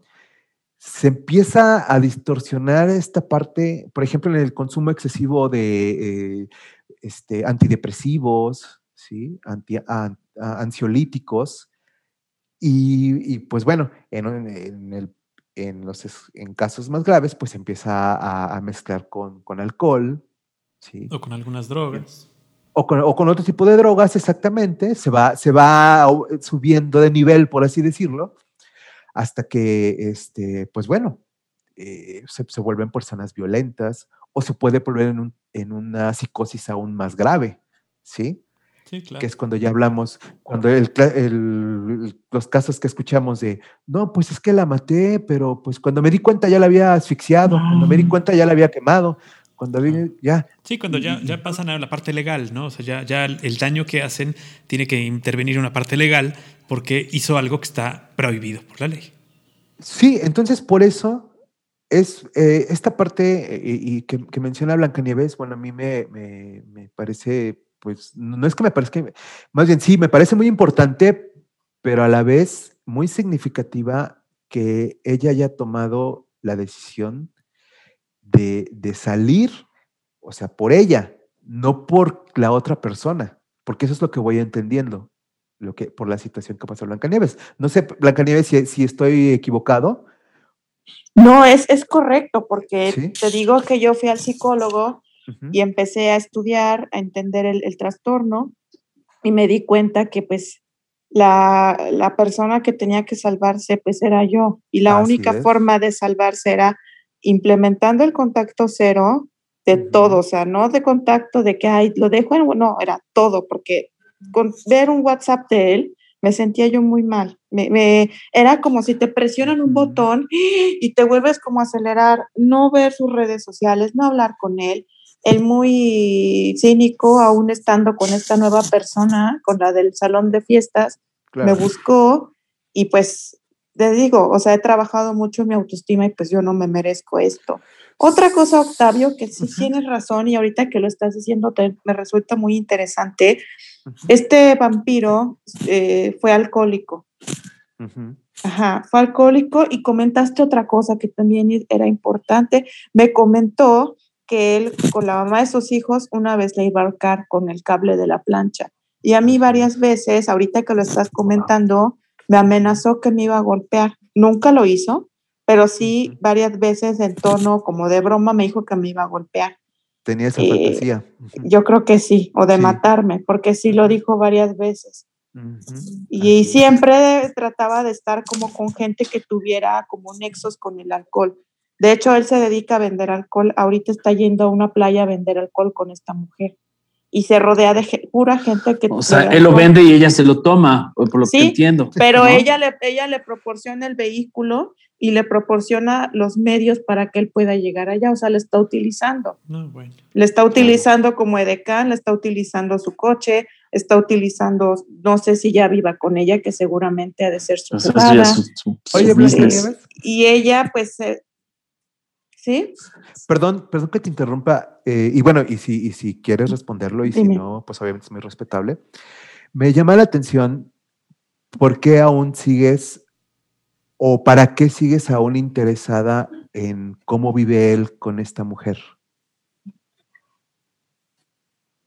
se empieza a distorsionar esta parte, por ejemplo, en el consumo excesivo de eh, este, antidepresivos, ¿sí? Anti, ansiolíticos, y, pues bueno, en, los, en casos más graves, pues empieza a, mezclar con, con alcohol, o con algunas drogas. O con, otro tipo de drogas, exactamente. Se va, se va subiendo de nivel, por así decirlo, hasta que, este, pues bueno, eh, se, vuelven personas violentas o se puede volver en, en una psicosis aún más grave, ¿sí? Sí, claro. Que es cuando ya hablamos, cuando el, los casos que escuchamos de, no, pues es que la maté, pero pues cuando me di cuenta ya la había asfixiado, cuando me di cuenta ya la había quemado, cuando viene, ya. Sí, cuando ya, ya pasan a la parte legal, ¿no? O sea, ya, ya el daño que hacen tiene que intervenir una parte legal porque hizo algo que está prohibido por la ley. Sí, entonces por eso es eh, esta parte eh, y, que, que, menciona Blancanieves, bueno, a mí me, me, me, parece, pues, no es que me parezca, más bien sí, me parece muy importante, pero a la vez muy significativa que ella haya tomado la decisión de, salir, o sea, por ella, no por la otra persona, porque eso es lo que voy entendiendo, lo que, por la situación que pasó Blancanieves. No sé, Blancanieves, si, si estoy equivocado. No, es, es correcto, porque te digo que yo fui al psicólogo y empecé a estudiar, a entender el, trastorno y me di cuenta que pues la, persona que tenía que salvarse pues era yo. Y la única forma de salvarse era implementando el contacto cero de todo, o sea, no de contacto de que, ay, lo dejo en, no, era todo, porque con ver un WhatsApp de él, me sentía yo muy mal. Me, era como si te presionan un botón y te vuelves como a acelerar, no ver sus redes sociales, no hablar con él. Él muy cínico, aún estando con esta nueva persona, con la del salón de fiestas, me buscó y pues te digo, o sea, he trabajado mucho en mi autoestima y pues yo no me merezco esto. Otra cosa, Octavio, que sí tienes razón y ahorita que lo estás diciendo me resulta muy interesante, este vampiro eh, fue alcohólico. Ajá, fue alcohólico y comentaste otra cosa que también era importante. Me comentó que él con la mamá de sus hijos una vez le iba a ahorcar con el cable de la plancha. Y a mí varias veces, ahorita que lo estás comentando, me amenazó que me iba a golpear. Nunca lo hizo, pero sí varias veces en tono como de broma me dijo que me iba a golpear. Tenía esa fantasía. Yo creo que sí, o de matarme, porque sí lo dijo varias veces. Y, siempre trataba de estar como con gente que tuviera como nexos con el alcohol. De hecho, él se dedica a vender alcohol. Ahorita está yendo a una playa a vender alcohol con esta mujer. Y se rodea de pura gente que... O sea, él lo vende y ella se lo toma, por lo que entiendo. Pero ella, le, ella le proporciona el vehículo y le proporciona los medios para que él pueda llegar allá. O sea, le está utilizando. Le está utilizando como edecán, le está utilizando su coche, está utilizando, no sé si ya viva con ella, que seguramente ha de ser su, Oye, y ella, pues, ¿sí? Perdón, perdón que te interrumpa. Eh, y bueno, y si, y si quieres responderlo, y si no, pues obviamente es muy respetable. Me llama la atención por qué aún sigues o para qué sigues aún interesada en cómo vive él con esta mujer.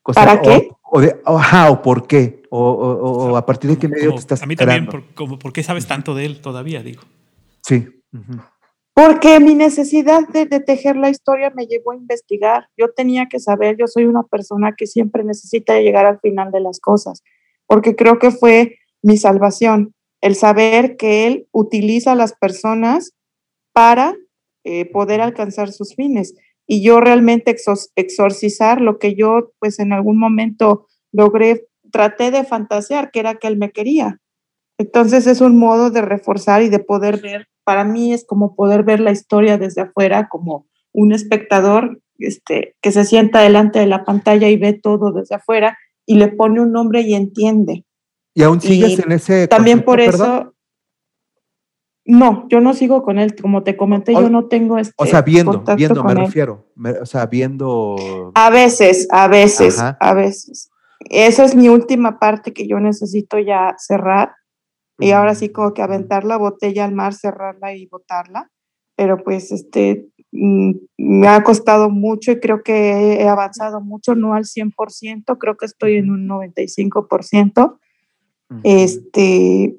¿Para qué? O, de, o por qué, o, a partir de qué medio te estás A mí también, por, como, ¿por qué sabes tanto de él todavía, digo? Sí. Porque mi necesidad de, tejer la historia me llevó a investigar. Yo tenía que saber, yo soy una persona que siempre necesita llegar al final de las cosas, porque creo que fue mi salvación, el saber que él utiliza a las personas para eh, poder alcanzar sus fines y yo realmente exorcizar lo que yo pues en algún momento logré, traté de fantasear, que era que él me quería. Entonces es un modo de reforzar y de poder ver, para mí es como poder ver la historia desde afuera, como un espectador este, que se sienta delante de la pantalla y ve todo desde afuera y le pone un nombre y entiende. Y aún sigues en ese... También por eso... No, yo no sigo con él, como te comenté, yo no tengo este. O sea, viendo, viendo, me refiero. o sea, viendo. A veces, a veces, a veces. Esa es mi última parte que yo necesito ya cerrar. Y ahora sí, como que aventar la botella al mar, cerrarla y botarla. Pero pues, este, mm, me ha costado mucho y creo que he avanzado mucho, no al 100%, creo que estoy en un 95%. Este,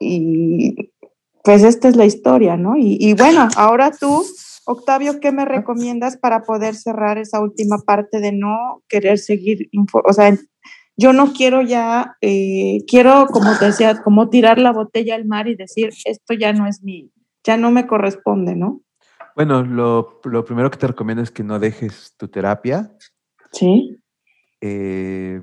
y pues esta es la historia, ¿no? Y, bueno, ahora tú, Octavio, ¿qué me recomiendas para poder cerrar esa última parte de no querer seguir, o sea, yo no quiero ya, eh, quiero, como te decía, como tirar la botella al mar y decir, esto ya no es mi, ya no me corresponde, ¿no? Bueno, lo, primero que te recomiendo es que no dejes tu terapia. Sí. Eh,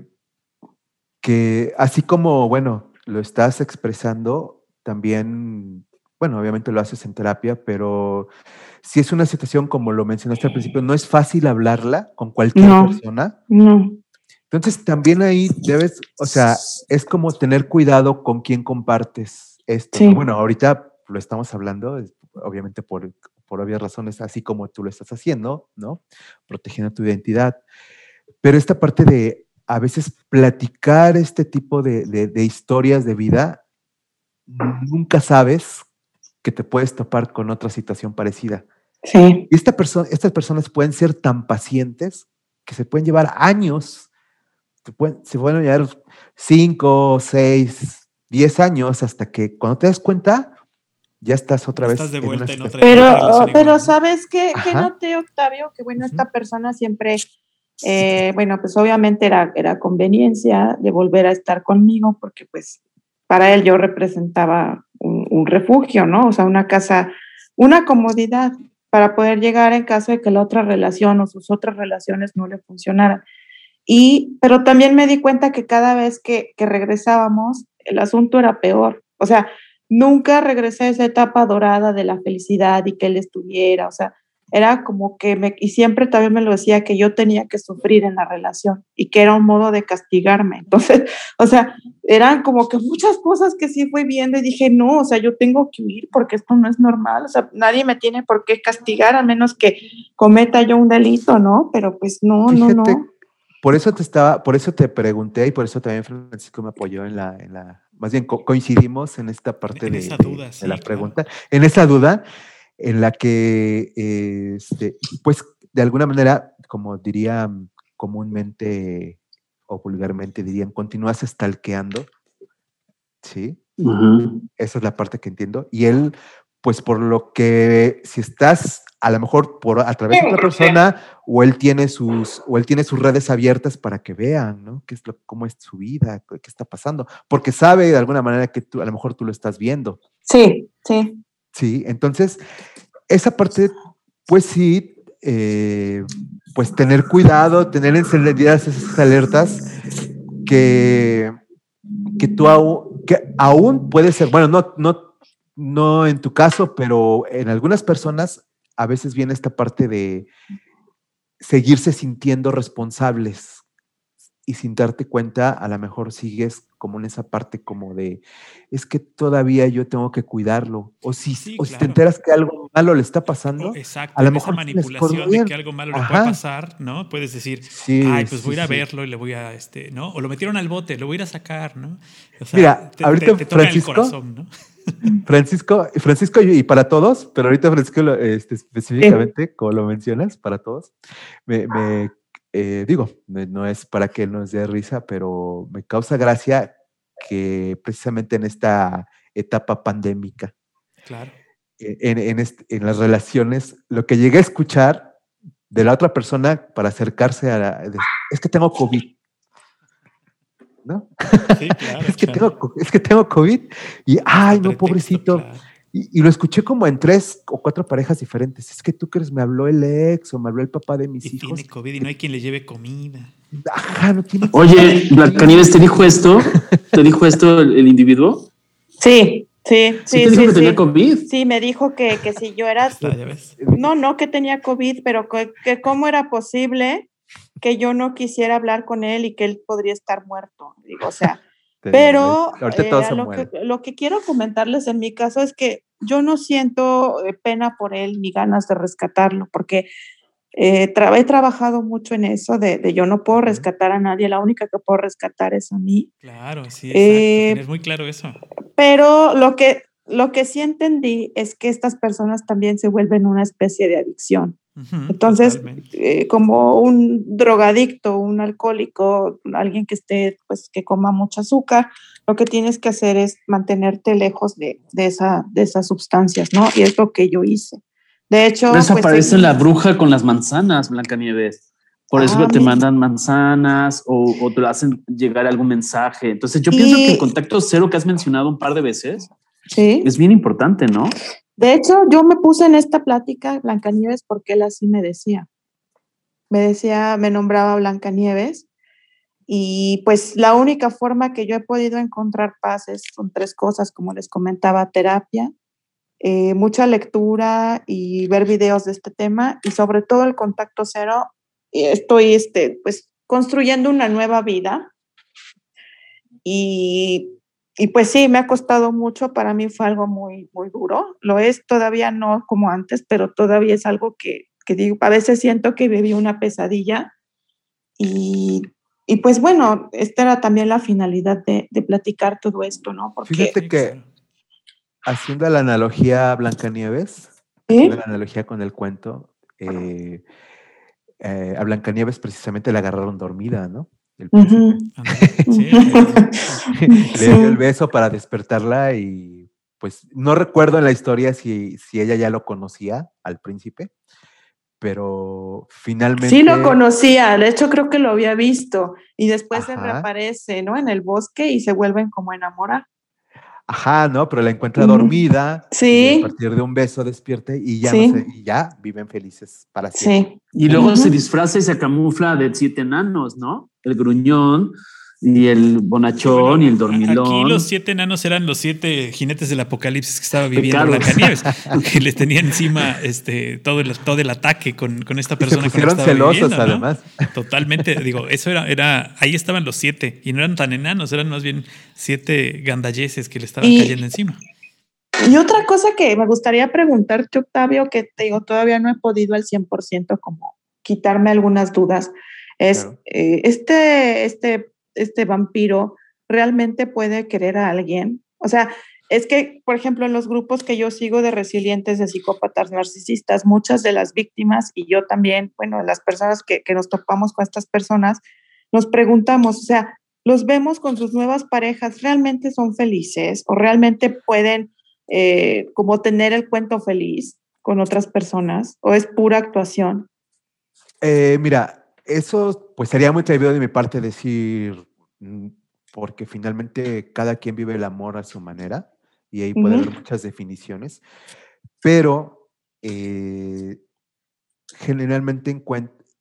que así como, bueno, lo estás expresando, también bueno, obviamente lo haces en terapia, pero si es una situación como lo mencionaste al principio, no es fácil hablarla con cualquier persona. No. Entonces también ahí debes, o sea, es como tener cuidado con quién compartes esto. Bueno, ahorita lo estamos hablando, obviamente por, por obvias razones, así como tú lo estás haciendo, ¿no? Protegiendo tu identidad. Pero esta parte de a veces platicar este tipo de, de historias de vida, nunca sabes que te puedes topar con otra situación parecida. Sí. Y esta persona, estas personas pueden ser tan pacientes que se pueden llevar años, se pueden, se pueden llevar cinco, seis, diez años hasta que cuando te das cuenta, ya estás otra vez. Estás de vuelta en otra pero, pero sabes qué, que noté, Octavio, que bueno, esta persona siempre, eh, bueno, pues obviamente era, era conveniencia de volver a estar conmigo porque pues para él yo representaba un, refugio, ¿no? O sea, una casa, una comodidad para poder llegar en caso de que la otra relación o sus otras relaciones no le funcionaran. Y, pero también me di cuenta que cada vez que, que regresábamos, el asunto era peor. O sea, nunca regresé a esa etapa dorada de la felicidad y que él estuviera. O sea, era como que me, y siempre también me lo decía que yo tenía que sufrir en la relación y que era un modo de castigarme. Entonces, [laughs] o sea, eran como que muchas cosas que sí fui viendo y dije, no, o sea, yo tengo que huir porque esto no es normal, o sea, nadie me tiene por qué castigar a menos que cometa yo un delito, ¿no? Pero pues no, no, no. Por eso te estaba, por eso te pregunté y por eso también Francisco me apoyó en la, en la más bien coincidimos en esta parte de, la pregunta, en esa duda en la que, este, pues, de alguna manera, como diría comúnmente o vulgarmente dirían, continúas estalqueando, ¿sí? Esa es la parte que entiendo. Y él, pues por lo que, si estás a lo mejor por, a través de otra persona, o él tiene sus, o él tiene sus redes abiertas para que vean, ¿no? ¿Qué es lo, cómo es su vida, qué está pasando, porque sabe de alguna manera que tú, a lo mejor tú lo estás viendo. Sí, sí. Sí, entonces, esa parte, pues sí, eh, pues tener cuidado, tener encendidas esas alertas que, que tú aún, que aún puede ser, bueno, no, no, no en tu caso, pero en algunas personas a veces viene esta parte de seguirse sintiendo responsables y sin darte cuenta, a lo mejor sigues como en esa parte como de, es que todavía yo tengo que cuidarlo. O si, o si te enteras que algo malo le está pasando, exacto, a lo mejor esa manipulación de que algo malo le puede pasar, ¿no? Puedes decir, ay, pues voy a ir a verlo y le voy a, este, ¿no? O lo metieron al bote, lo voy a ir a sacar, ¿no? O sea, Mira, ahorita Francisco, corazón, ¿no? [laughs] Francisco, Francisco y para todos, pero ahorita Francisco este, específicamente, como lo mencionas, para todos, me, me eh, digo, no es para que nos dé risa, pero me causa gracia que precisamente en esta etapa pandémica, e, en, las relaciones, lo que llegué a escuchar de la otra persona para acercarse a la, es que tengo COVID. ¿No? [laughs] es, que tengo, es que tengo COVID y, ay, no, pobrecito. Y, lo escuché como en tres o cuatro parejas diferentes. Es que tú crees, me habló el ex o me habló el papá de mis hijos. Tiene COVID y no hay quien le lleve comida. Ajá, no tiene Oye, Blancanieves, ¿te dijo esto? ¿Te dijo esto el, individuo? Sí, sí, sí. ¿Sí dijo que tenía COVID? Sí, me dijo que, que si yo era. No, no que tenía COVID, pero que, que cómo era posible que yo no quisiera hablar con él y que él podría estar muerto. Digo, o sea. [laughs] Pero eh, lo, que, quiero comentarles en mi caso es que yo no siento eh, pena por él ni ganas de rescatarlo, porque eh, he trabajado mucho en eso de, yo no puedo rescatar a nadie, la única que puedo rescatar es a mí. Claro, sí, es muy claro eso. Pero lo que, lo que sí entendí es que estas personas también se vuelven una especie de adicción. Entonces, eh, como un drogadicto, un alcohólico, alguien que esté, pues, que coma mucho azúcar, lo que tienes que hacer es mantenerte lejos de, esa, de esas sustancias, ¿no? Y es lo que yo hice. De hecho... Desaparece pues, la bruja con las manzanas, Blancanieves. Por eso ah, te mandan manzanas o, o, te hacen llegar algún mensaje. Entonces, yo pienso que el contacto cero que has mencionado un par de veces ¿Sí? es bien importante, ¿no? De hecho, yo me puse en esta plática Blancanieves porque él así me decía. Me decía, me nombraba Blancanieves. Y pues la única forma que yo he podido encontrar paz son tres cosas, como les comentaba, terapia, eh, mucha lectura y ver videos de este tema y sobre todo el contacto cero. Estoy este, pues, construyendo una nueva vida y y pues sí, me ha costado mucho, para mí fue algo muy, muy duro. Lo es todavía no como antes, pero todavía es algo que, que digo, a veces siento que viví una pesadilla. Y, y, pues bueno, esta era también la finalidad de, de platicar todo esto, ¿no? Porque, Fíjate que haciendo la analogía a Blancanieves, la analogía con el cuento, eh, eh, a Blancanieves precisamente la agarraron dormida, ¿no? El [laughs] [laughs] Le dio el beso para despertarla y pues no recuerdo en la historia si, si ella ya lo conocía al príncipe, pero finalmente... Sí lo conocía, de hecho creo que lo había visto y después se reaparece, ¿no? En el bosque y se vuelven como a enamorar. Ajá, ¿no? Pero la encuentra dormida. Sí. Y a partir de un beso despierte y ya, y ya viven felices para siempre. Sí. Y luego se disfraza y se camufla de siete enanos, ¿no? El gruñón, y el bonachón y el dormilón. Aquí los siete enanos eran los siete jinetes del apocalipsis que estaba viviendo Blancanieves, [laughs] que les tenía encima este, todo, el, todo el ataque con, con esta persona. se pusieron celosos, además. [laughs] Totalmente, digo, eso era, era, ahí estaban los siete, y no eran tan enanos, eran más bien siete gandayeses que le estaban cayendo encima. Y otra cosa que me gustaría preguntarte, Octavio, que te digo, todavía no he podido al 100% como quitarme algunas dudas, es eh, este, este este vampiro realmente puede querer a alguien. O sea, es que, por ejemplo, en los grupos que yo sigo de resilientes, de psicópatas narcisistas, muchas de las víctimas y yo también, bueno, las personas que, nos topamos con estas personas, nos preguntamos, o sea, los vemos con sus nuevas parejas, ¿realmente son felices o realmente pueden eh, como tener el cuento feliz con otras personas o es pura actuación? Eh, mira, eso pues sería muy atrevido de mi parte decir, porque finalmente cada quien vive el amor a su manera y ahí puede haber muchas definiciones, pero eh, generalmente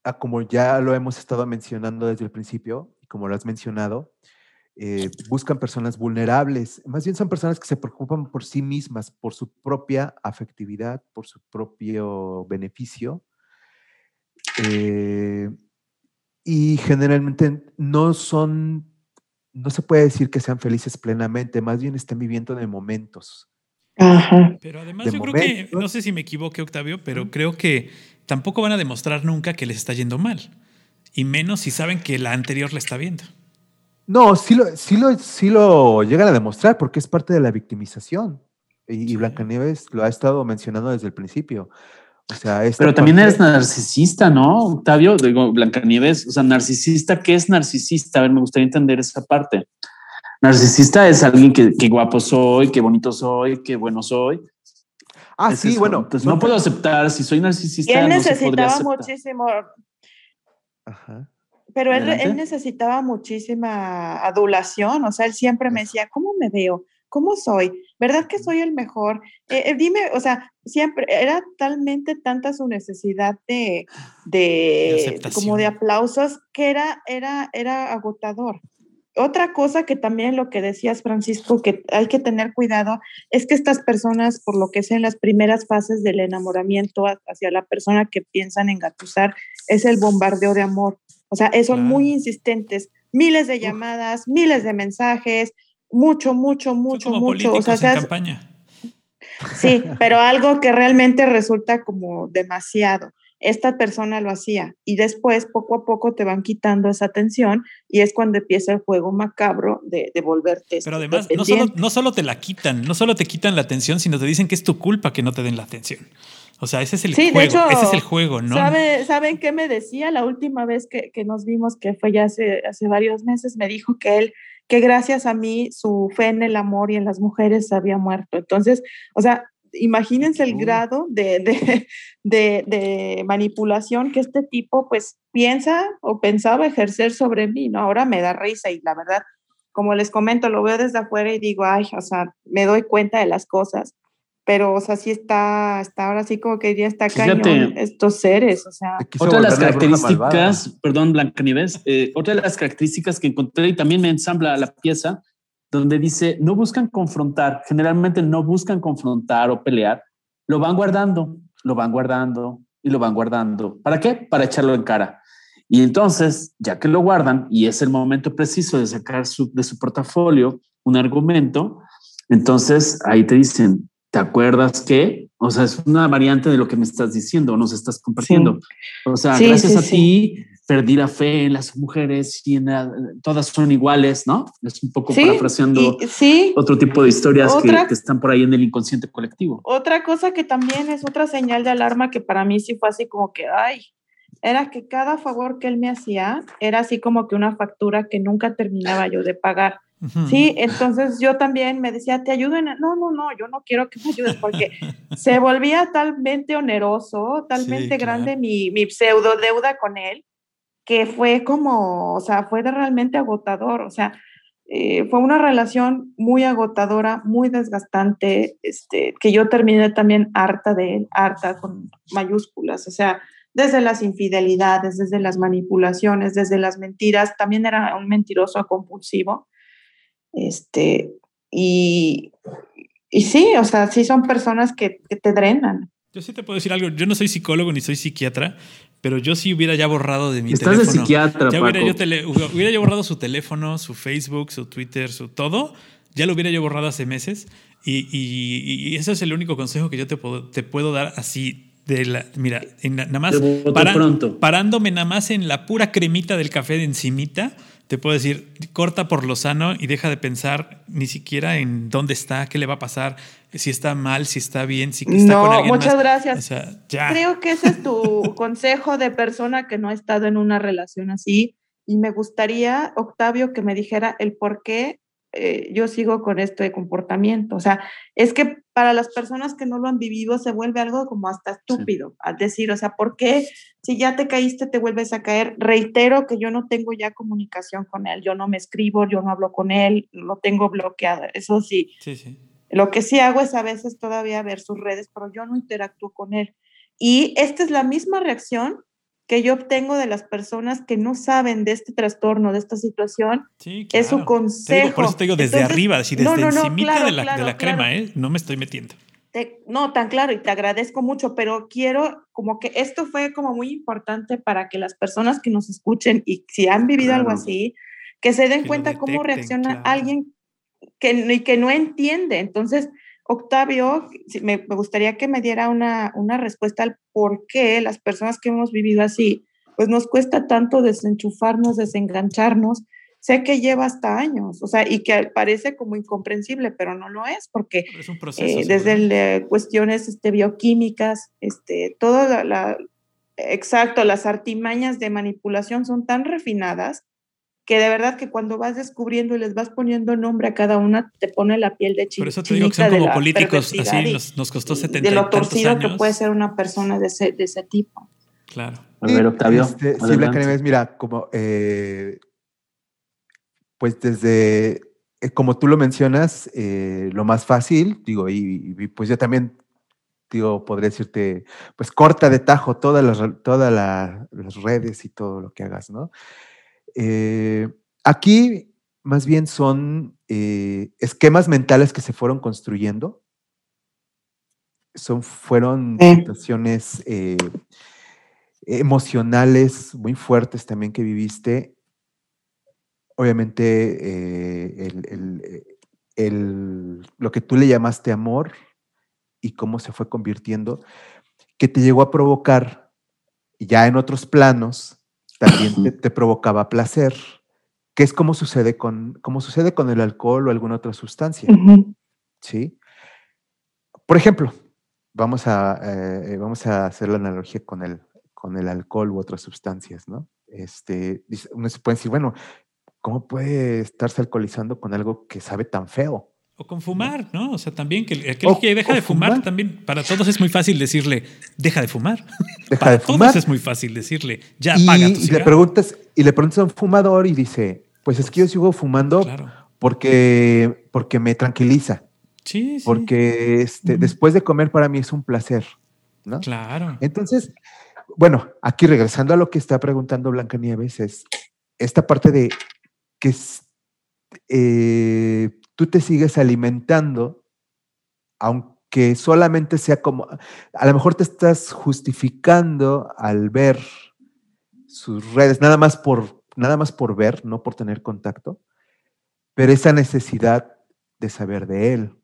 ah, como ya lo hemos estado mencionando desde el principio, y como lo has mencionado, eh, buscan personas vulnerables. Más bien son personas que se preocupan por sí mismas, por su propia afectividad, por su propio beneficio. Eh, y generalmente no son, no se puede decir que sean felices plenamente, más bien están viviendo de momentos. Pero además yo creo que, no sé si me equivoqué Octavio, pero creo que tampoco van a demostrar nunca que les está yendo mal. Y menos si saben que la anterior la está viendo. No, sí lo, sí lo, sí lo llegan a demostrar porque es parte de la victimización. Y, Blancanieves lo ha estado mencionando desde el principio. O sea, Pero también eres narcisista, ¿no, Octavio? Digo, Blancanieves, o sea, narcisista, ¿qué es narcisista? A ver, me gustaría entender esa parte. Narcisista es alguien que, guapo soy, que bonito soy, que bueno soy. Ah, sí, bueno. Entonces no, puedo aceptar, si soy narcisista. Él necesitaba muchísimo. Ajá pero él, necesitaba muchísima adulación, o sea, él siempre me decía, ¿cómo me veo? ¿Cómo soy? ¿Verdad que soy el mejor? Eh, eh, dime, o sea, siempre era talmente tanta su necesidad de, de, como de aplausos que era, era, era agotador. Otra cosa que también lo que decías, Francisco, que hay que tener cuidado, es que estas personas, por lo que sea en las primeras fases del enamoramiento hacia la persona que piensan engatusar, es el bombardeo de amor. O sea, son muy insistentes, miles de llamadas, miles de mensajes, mucho, mucho, mucho, mucho. O sea, campaña. Sí, [laughs] pero algo que realmente resulta como demasiado. Esta persona lo hacía y después poco a poco te van quitando esa atención y es cuando empieza el juego macabro de, de volverte. Pero además, no solo, no solo te la quitan, no solo te quitan la atención, sino te dicen que es tu culpa que no te den la atención. O sea, ese es el juego. ese es el juego, ¿no? ¿Saben qué me decía la última vez que, nos vimos, que fue ya hace, hace varios meses? Me dijo que él, que gracias a mí, su fe en el amor y en las mujeres había muerto. Entonces, o sea, imagínense el grado de, de, de, de, manipulación que este tipo, pues, piensa o pensaba ejercer sobre mí, ¿no? Ahora me da risa y la verdad, como les comento, lo veo desde afuera y digo, ay, o sea, me doy cuenta de las cosas pero, o sea, sí está, está ahora sí como que ya está cañón estos seres, o sea. Otra de las características, perdón, Blanca Nieves, eh, otra de las características que encontré y también me ensambla la pieza, donde dice, no buscan confrontar, generalmente no buscan confrontar o pelear, lo van guardando, lo van guardando y lo van guardando. ¿Para qué? Para echarlo en cara. Y entonces, ya que lo guardan y es el momento preciso de sacar su, de su portafolio un argumento, entonces ahí te dicen, ¿te acuerdas que? O sea, es una variante de lo que me estás diciendo, nos estás compartiendo. O sea, gracias a ti perdí la fe en las mujeres y en todas son iguales, ¿no? Es un poco parafraseando otro tipo de historias que, que, están por ahí en el inconsciente colectivo. Otra cosa que también es otra señal de alarma que para mí sí fue así como que, ay, era que cada favor que él me hacía era así como que una factura que nunca terminaba yo de pagar. Sí, entonces yo también me decía, te ayudo en... No, no, no, yo no quiero que me ayudes porque [laughs] se volvía talmente oneroso, talmente grande mi, mi pseudo deuda con él, que fue como, o sea, fue realmente agotador, o sea, eh, fue una relación muy agotadora, muy desgastante, este, que yo terminé también harta de él, harta con mayúsculas, o sea, desde las infidelidades, desde las manipulaciones, desde las mentiras, también era un mentiroso compulsivo este, y, y sí, o sea, sí son personas que, te drenan. Yo sí te puedo decir algo. Yo no soy psicólogo ni soy psiquiatra, pero yo sí hubiera ya borrado de mi Estás teléfono. de psiquiatra, ya hubiera, yo hubiera yo borrado su teléfono, su Facebook, su Twitter, su todo. Ya lo hubiera yo borrado hace meses. Y, y, ese es el único consejo que yo te puedo, te puedo dar así de la, mira, nada más parándome nada más en la pura cremita del café de encimita te puedo decir, corta por lo sano y deja de pensar ni siquiera en dónde está, qué le va a pasar, si está mal, si está bien, si está con alguien muchas gracias. Creo que ese es tu [laughs] consejo de persona que no ha estado en una relación así. Y me gustaría, Octavio, que me dijera el por qué eh, yo sigo con este comportamiento. O sea, es que para las personas que no lo han vivido se vuelve algo como hasta estúpido, al decir, o sea, ¿por qué si ya te caíste te vuelves a caer? Reitero que yo no tengo ya comunicación con él, yo no me escribo, yo no hablo con él, lo tengo bloqueado, eso sí. Sí, sí. Lo que sí hago es a veces todavía ver sus redes, pero yo no interactúo con él. Y esta es la misma reacción que yo obtengo de las personas que no saben de este trastorno, de esta situación, es su consejo. por eso te digo desde arriba, desde no, encimita de la, crema, ¿eh? No me estoy metiendo. No, tan claro, y te agradezco mucho, pero quiero como que esto fue como muy importante para que las personas que nos escuchen y si han vivido algo así, que se den cuenta cómo reacciona alguien que, que no entiende. Entonces, Octavio, me, gustaría que me diera una, una, respuesta al por qué las personas que hemos vivido así, pues nos cuesta tanto desenchufarnos, desengancharnos. Sé que lleva hasta años, o sea, y que parece como incomprensible, pero no lo es, porque es un proceso, eh, desde cuestiones este, bioquímicas, este, todo la, exacto, las artimañas de manipulación son tan refinadas que de verdad que cuando vas descubriendo y les vas poniendo nombre a cada una, te pone la piel de chico. Por eso te digo que son como políticos, así nos, costó 70 De lo torcido que puede ser una persona de ese, de ese tipo. Claro. A ver, Octavio. Este, sí, Blancanieves, mira, como, eh, pues desde, eh, como tú lo mencionas, eh, lo más fácil, digo, y, pues yo también digo, podría decirte, pues corta de tajo todas las, todas las redes y todo lo que hagas, ¿no? Eh, aquí más bien son eh, esquemas mentales que se fueron construyendo. Son, fueron situaciones emocionales muy fuertes también que viviste. Obviamente, lo que tú le llamaste amor y cómo se fue convirtiendo, que te llegó a provocar ya en otros planos también te, provocaba placer, que es como sucede con, como sucede con el alcohol o alguna otra sustancia. ¿Sí? Por ejemplo, vamos a, eh, vamos a hacer la analogía con el, con el alcohol u otras sustancias, ¿no? Este, uno se puede decir, bueno, ¿cómo puede estarse alcoholizando con algo que sabe tan feo? O con fumar, ¿no? O sea, también que aquel que deja de fumar, también para todos es muy fácil decirle, deja de fumar. Deja para de todos es muy fácil decirle, ya y, paga tu y le preguntas Y le preguntas a un fumador y dice, pues es que yo sigo fumando porque, porque me tranquiliza. Sí, sí. Porque este, después de comer para mí es un placer, ¿no? Claro. Entonces, bueno, aquí regresando a lo que está preguntando Blanca Nieves, es esta parte de que eh, tú te sigues alimentando, aunque solamente sea como, a lo mejor te estás justificando al ver sus redes, nada más por, nada más por ver, no por tener contacto, pero esa necesidad de saber de él,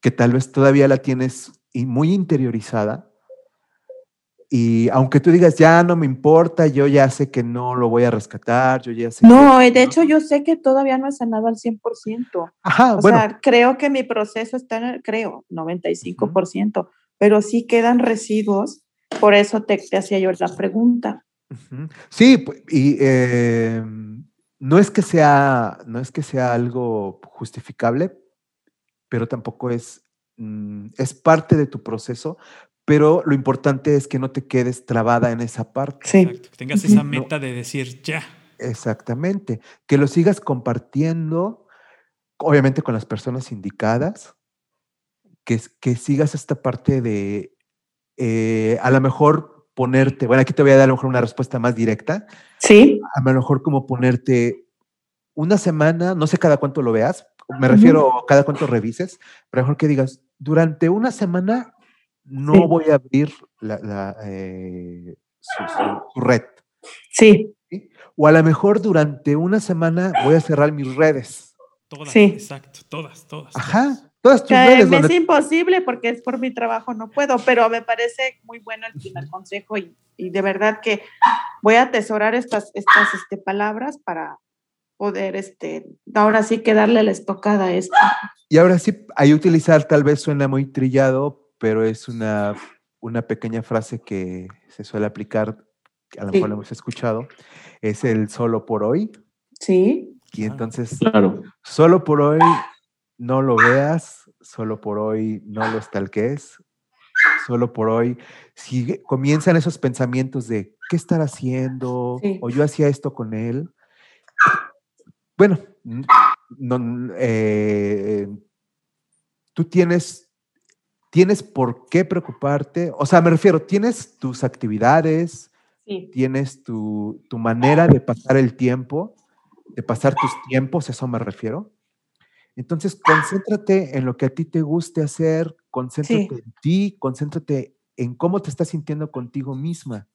que tal vez todavía la tienes muy interiorizada y aunque tú digas, ya no me importa, yo ya sé que no lo voy a rescatar, yo ya sé. No, de hecho yo sé que todavía no he sanado al 100%. Ajá, o bueno. sea, creo que mi proceso está, en el, creo, 95%, pero sí quedan residuos, por eso te, hacía yo la pregunta. Sí, y eh, no, es que sea, no es que sea algo justificable, pero tampoco es, mm, es parte de tu proceso, pero lo importante es que no te quedes trabada en esa parte. Sí. que tengas esa meta de decir ya. Exactamente, que lo sigas compartiendo, obviamente con las personas indicadas, que, que sigas esta parte de, eh, a lo mejor ponerte, bueno, aquí te voy a dar a lo mejor una respuesta más directa. Sí. A lo mejor como ponerte una semana, no sé cada cuánto lo veas, me refiero cada cuánto revises, pero mejor que digas, durante una semana no voy a abrir la, eh, su, red. Sí. O a lo mejor durante una semana voy a cerrar mis redes. Todas, sí. exacto, todas, todas. Ajá, todas tus redes. Es imposible porque es por mi trabajo, no puedo, pero me parece muy bueno el primer consejo y, de verdad que voy a atesorar estas, estas este, palabras para poder, este, ahora sí que darle la estocada a esto. Y ahora sí, ahí utilizar tal vez suena muy trillado, pero es una, una pequeña frase que se suele aplicar, a lo mejor lo hemos escuchado, es el solo por hoy. Sí. Y entonces, claro. solo por hoy no lo veas, solo por hoy no lo es solo por hoy, si comienzan esos pensamientos de qué estar haciendo, o yo hacía esto con él, bueno, no, eh, tú tienes, tienes por qué preocuparte, o sea, me refiero, tienes tus actividades, tienes tu, tu manera de pasar el tiempo, de pasar tus tiempos, eso me refiero. Entonces, concéntrate en lo que a ti te guste hacer, concéntrate en ti, concéntrate en cómo te estás sintiendo contigo misma.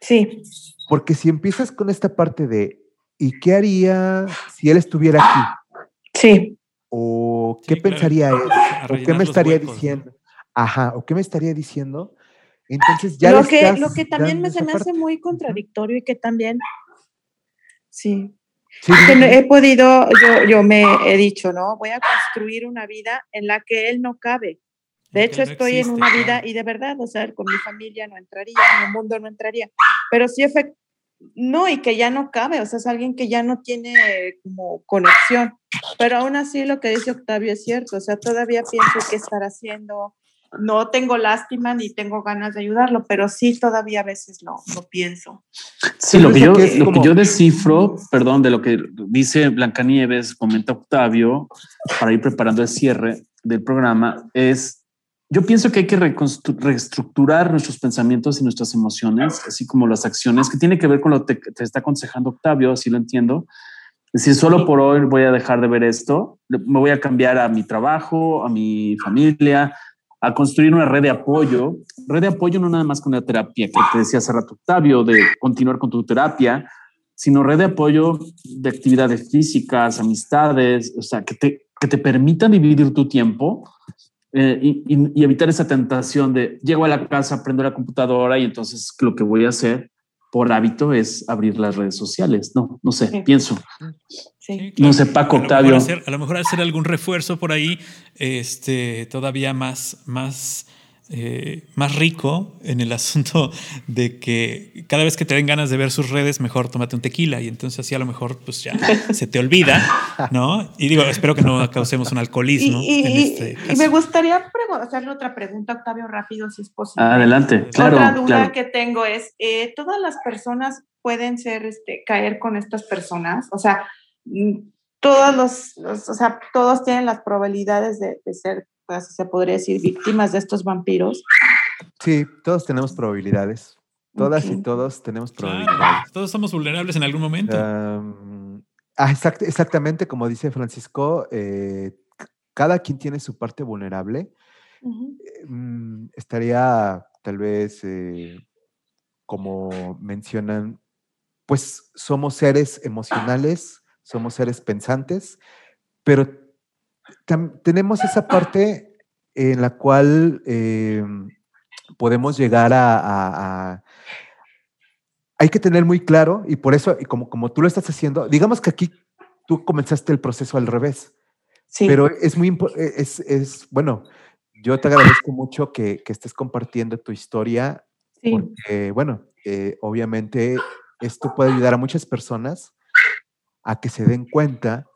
Sí. Porque si empiezas con esta parte de, ¿y qué haría si él estuviera aquí? Sí. O qué pensaría él, o qué me estaría diciendo. Ajá, o qué me estaría diciendo. Entonces ya lo que lo que también me, se me hace muy contradictorio y que también sí, sí he podido yo yo me he dicho no voy a construir una vida en la que él no cabe. De hecho, estoy en una vida y de verdad, o sea, con mi familia no entraría, en el mundo no entraría, pero sí, no, y que ya no cabe, o sea, es alguien que ya no tiene como conexión, pero aún así lo que dice Octavio es cierto, o sea, todavía pienso qué estar haciendo, no tengo lástima ni tengo ganas de ayudarlo, pero sí todavía a veces lo, lo pienso. Sí, lo que, yo, lo que yo descifro, perdón, de lo que dice Blancanieves, comenta Octavio, para ir preparando el cierre del programa, es yo pienso que hay que reestructurar nuestros pensamientos y nuestras emociones, así como las acciones, que tiene que ver con lo que te está aconsejando Octavio, así lo entiendo. Es decir, solo por hoy voy a dejar de ver esto, me voy a cambiar a mi trabajo, a mi familia, a construir una red de apoyo. Red de apoyo no nada más con la terapia, que te decía hace rato Octavio, de continuar con tu terapia, sino red de apoyo de actividades físicas, amistades, o sea, que te, que te permitan dividir tu tiempo eh, y, evitar esa tentación de llego a la casa, prendo la computadora y entonces lo que voy a hacer por hábito es abrir las redes sociales. No, no sé, pienso. No sé, Paco, Octavio. a lo mejor hacer algún refuerzo por ahí, este, todavía más, más eh, más rico en el [laughs] asunto de que cada vez que te den ganas de ver sus redes, mejor tómate un tequila y entonces así a lo mejor pues ya [laughs] se te olvida, ¿no? Y digo, espero que no causemos un alcoholismo. Y, en este y me gustaría hacerle otra pregunta, Octavio, rápido, si es posible. Adelante, claro. Otra duda que tengo es, eh, ¿todas las personas pueden ser, este, caer con estas personas? O sea, mm, todos los, o sea, todos tienen las probabilidades de, de ser pues, se podría decir, víctimas de estos vampiros? Sí, todos tenemos probabilidades. Todas y todos tenemos probabilidades. todos somos vulnerables en algún momento. ah, exactamente como dice Francisco, eh, cada quien tiene su parte vulnerable. Mm, estaría tal vez, eh, como mencionan, pues somos seres emocionales, somos seres pensantes, pero tenemos esa parte en la cual em, podemos llegar a, Hay que tener muy claro, y por eso, y como, como tú lo estás haciendo, digamos que aquí tú comenzaste el proceso al revés. Sí. Pero es muy e, es, es, bueno, yo te agradezco mucho que, que estés compartiendo tu historia, sí. porque, bueno, eh, obviamente esto puede ayudar a muchas personas a que se den cuenta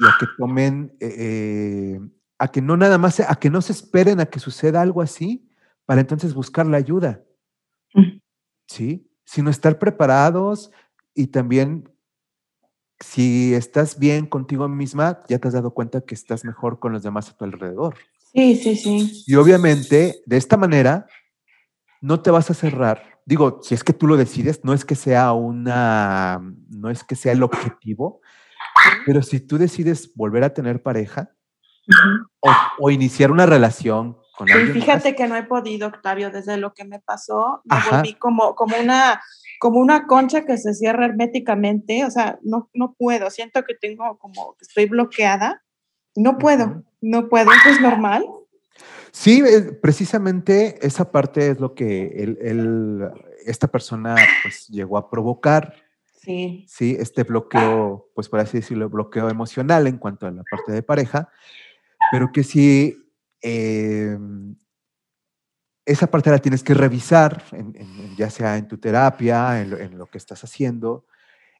y a que tomen, eh, eh, a que no nada más, a que no se esperen a que suceda algo así para entonces buscar la ayuda. ¿Sí? Sino estar preparados y también si estás bien contigo misma, ya te has dado cuenta que estás mejor con los demás a tu alrededor. Sí, sí, sí. Y obviamente, de esta manera, no te vas a cerrar. Digo, si es que tú lo decides, no es que sea una, no es que sea el objetivo, pero si tú decides volver a tener pareja o, iniciar una relación con alguien. Fíjate que no he podido, Octavio, desde lo que me pasó, me volví como, como, una, como una concha que se cierra herméticamente. O sea, no, no puedo. Siento que tengo como que estoy bloqueada. No puedo, no puedo. ¿Eso es normal? Sí, precisamente esa parte es lo que él, esta persona pues llegó a provocar Sí. Sí, este bloqueo, pues por así decirlo, bloqueo emocional en cuanto a la parte de pareja, pero que sí, em, esa parte la tienes que revisar, ya sea en tu terapia, en lo, que estás haciendo,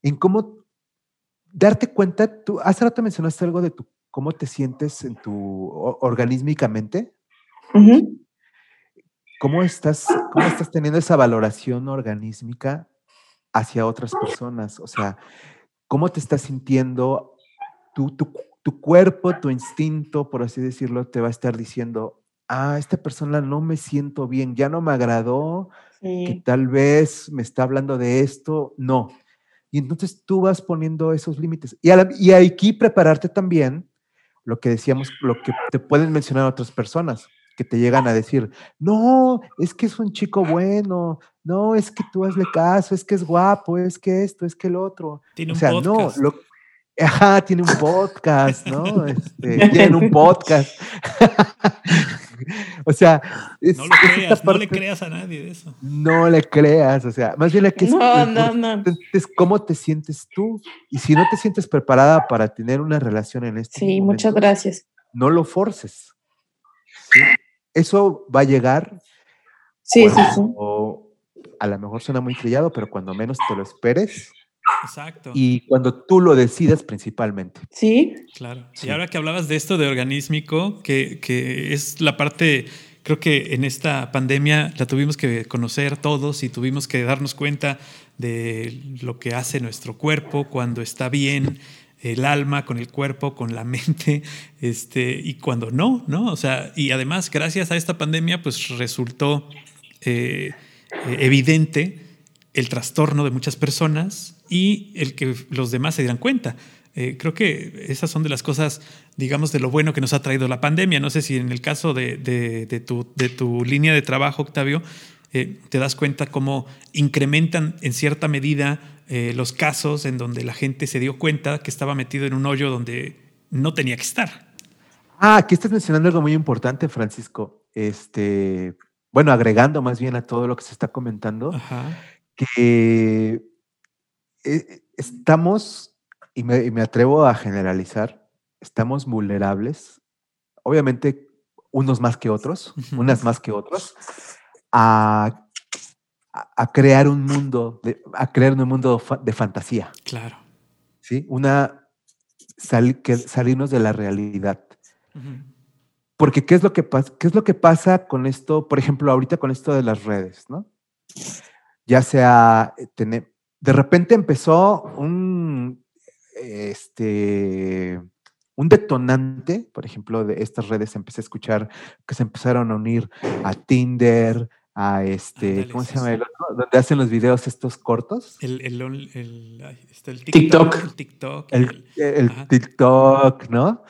en cómo darte cuenta, tú hace rato mencionaste algo de tu, cómo te sientes en tu organísmicamente. ¿Cómo estás, ¿Cómo estás teniendo esa valoración organísmica hacia otras personas? O sea, ¿cómo te estás sintiendo tú, tu cuerpo, tu instinto, por así decirlo, te va a estar diciendo, ah, esta persona no me siento bien, ya no me agradó, que tal vez me está hablando de esto, no. Y entonces tú vas poniendo esos límites. Y, y aquí prepararte también lo que decíamos, lo que te pueden mencionar otras personas que te llegan a decir, no, es que es un chico bueno, no, es que tú hazle caso, es que es guapo, es que esto, es que el otro. Tiene o sea, no, lo, [laughs] Ajá, tiene un podcast, ¿no? [laughs] Este, tiene un podcast. [laughs] o sea, no, lo creas, no le creas a nadie de eso. No le creas, o sea, más bien la que es, no, no, no. es cómo te sientes tú. Y si no te sientes preparada para tener una relación en este Sí, muchas gracias. No lo forces. Eso va a llegar. Sí, sí, sí. A lo mejor suena muy trillado, pero cuando menos te lo esperes, Exacto. Y cuando tú lo decidas principalmente. Sí. Claro. Y ahora que hablabas de esto de organísmico, que, que, es la parte, creo que en esta pandemia la tuvimos que conocer todos y tuvimos que darnos cuenta de lo que hace nuestro cuerpo cuando está bien, el alma con el cuerpo, con la [laughs] mente, este, y cuando no, ¿no? O sea, y además, gracias a esta pandemia, pues resultó eh, evidente el trastorno de muchas personas y el que los demás se dieran cuenta. Eh, creo que esas son de las cosas, digamos, de lo bueno que nos ha traído la pandemia. No sé si en el caso de, tu, línea de trabajo, Octavio, eh, te das cuenta cómo incrementan en cierta medida eh, los casos en donde la gente se dio cuenta que estaba metido en un hoyo donde no tenía que estar. Ah, aquí estás mencionando algo muy importante, Francisco. Este, bueno, agregando más bien a todo lo que se está comentando. Ajá que eh, estamos, y me, atrevo a generalizar, estamos vulnerables, obviamente unos más que otros, unas más que otros, a, a, crear un mundo, de, a crear un mundo de fantasía. Claro. ¿Sí? Una, que salirnos de la realidad. Porque ¿qué es, lo que pasa, ¿qué es lo que pasa con esto, por ejemplo, ahorita con esto de las redes, ¿no? ya sea, eh, tener, de repente empezó un, este, un detonante, por ejemplo, de estas redes empecé a escuchar que se empezaron a unir a Tinder, a este, ¿cómo se llama el otro? Donde hacen los videos estos cortos. El, el, el, el TikTok. El TikTok. El, TikTok, ¿no?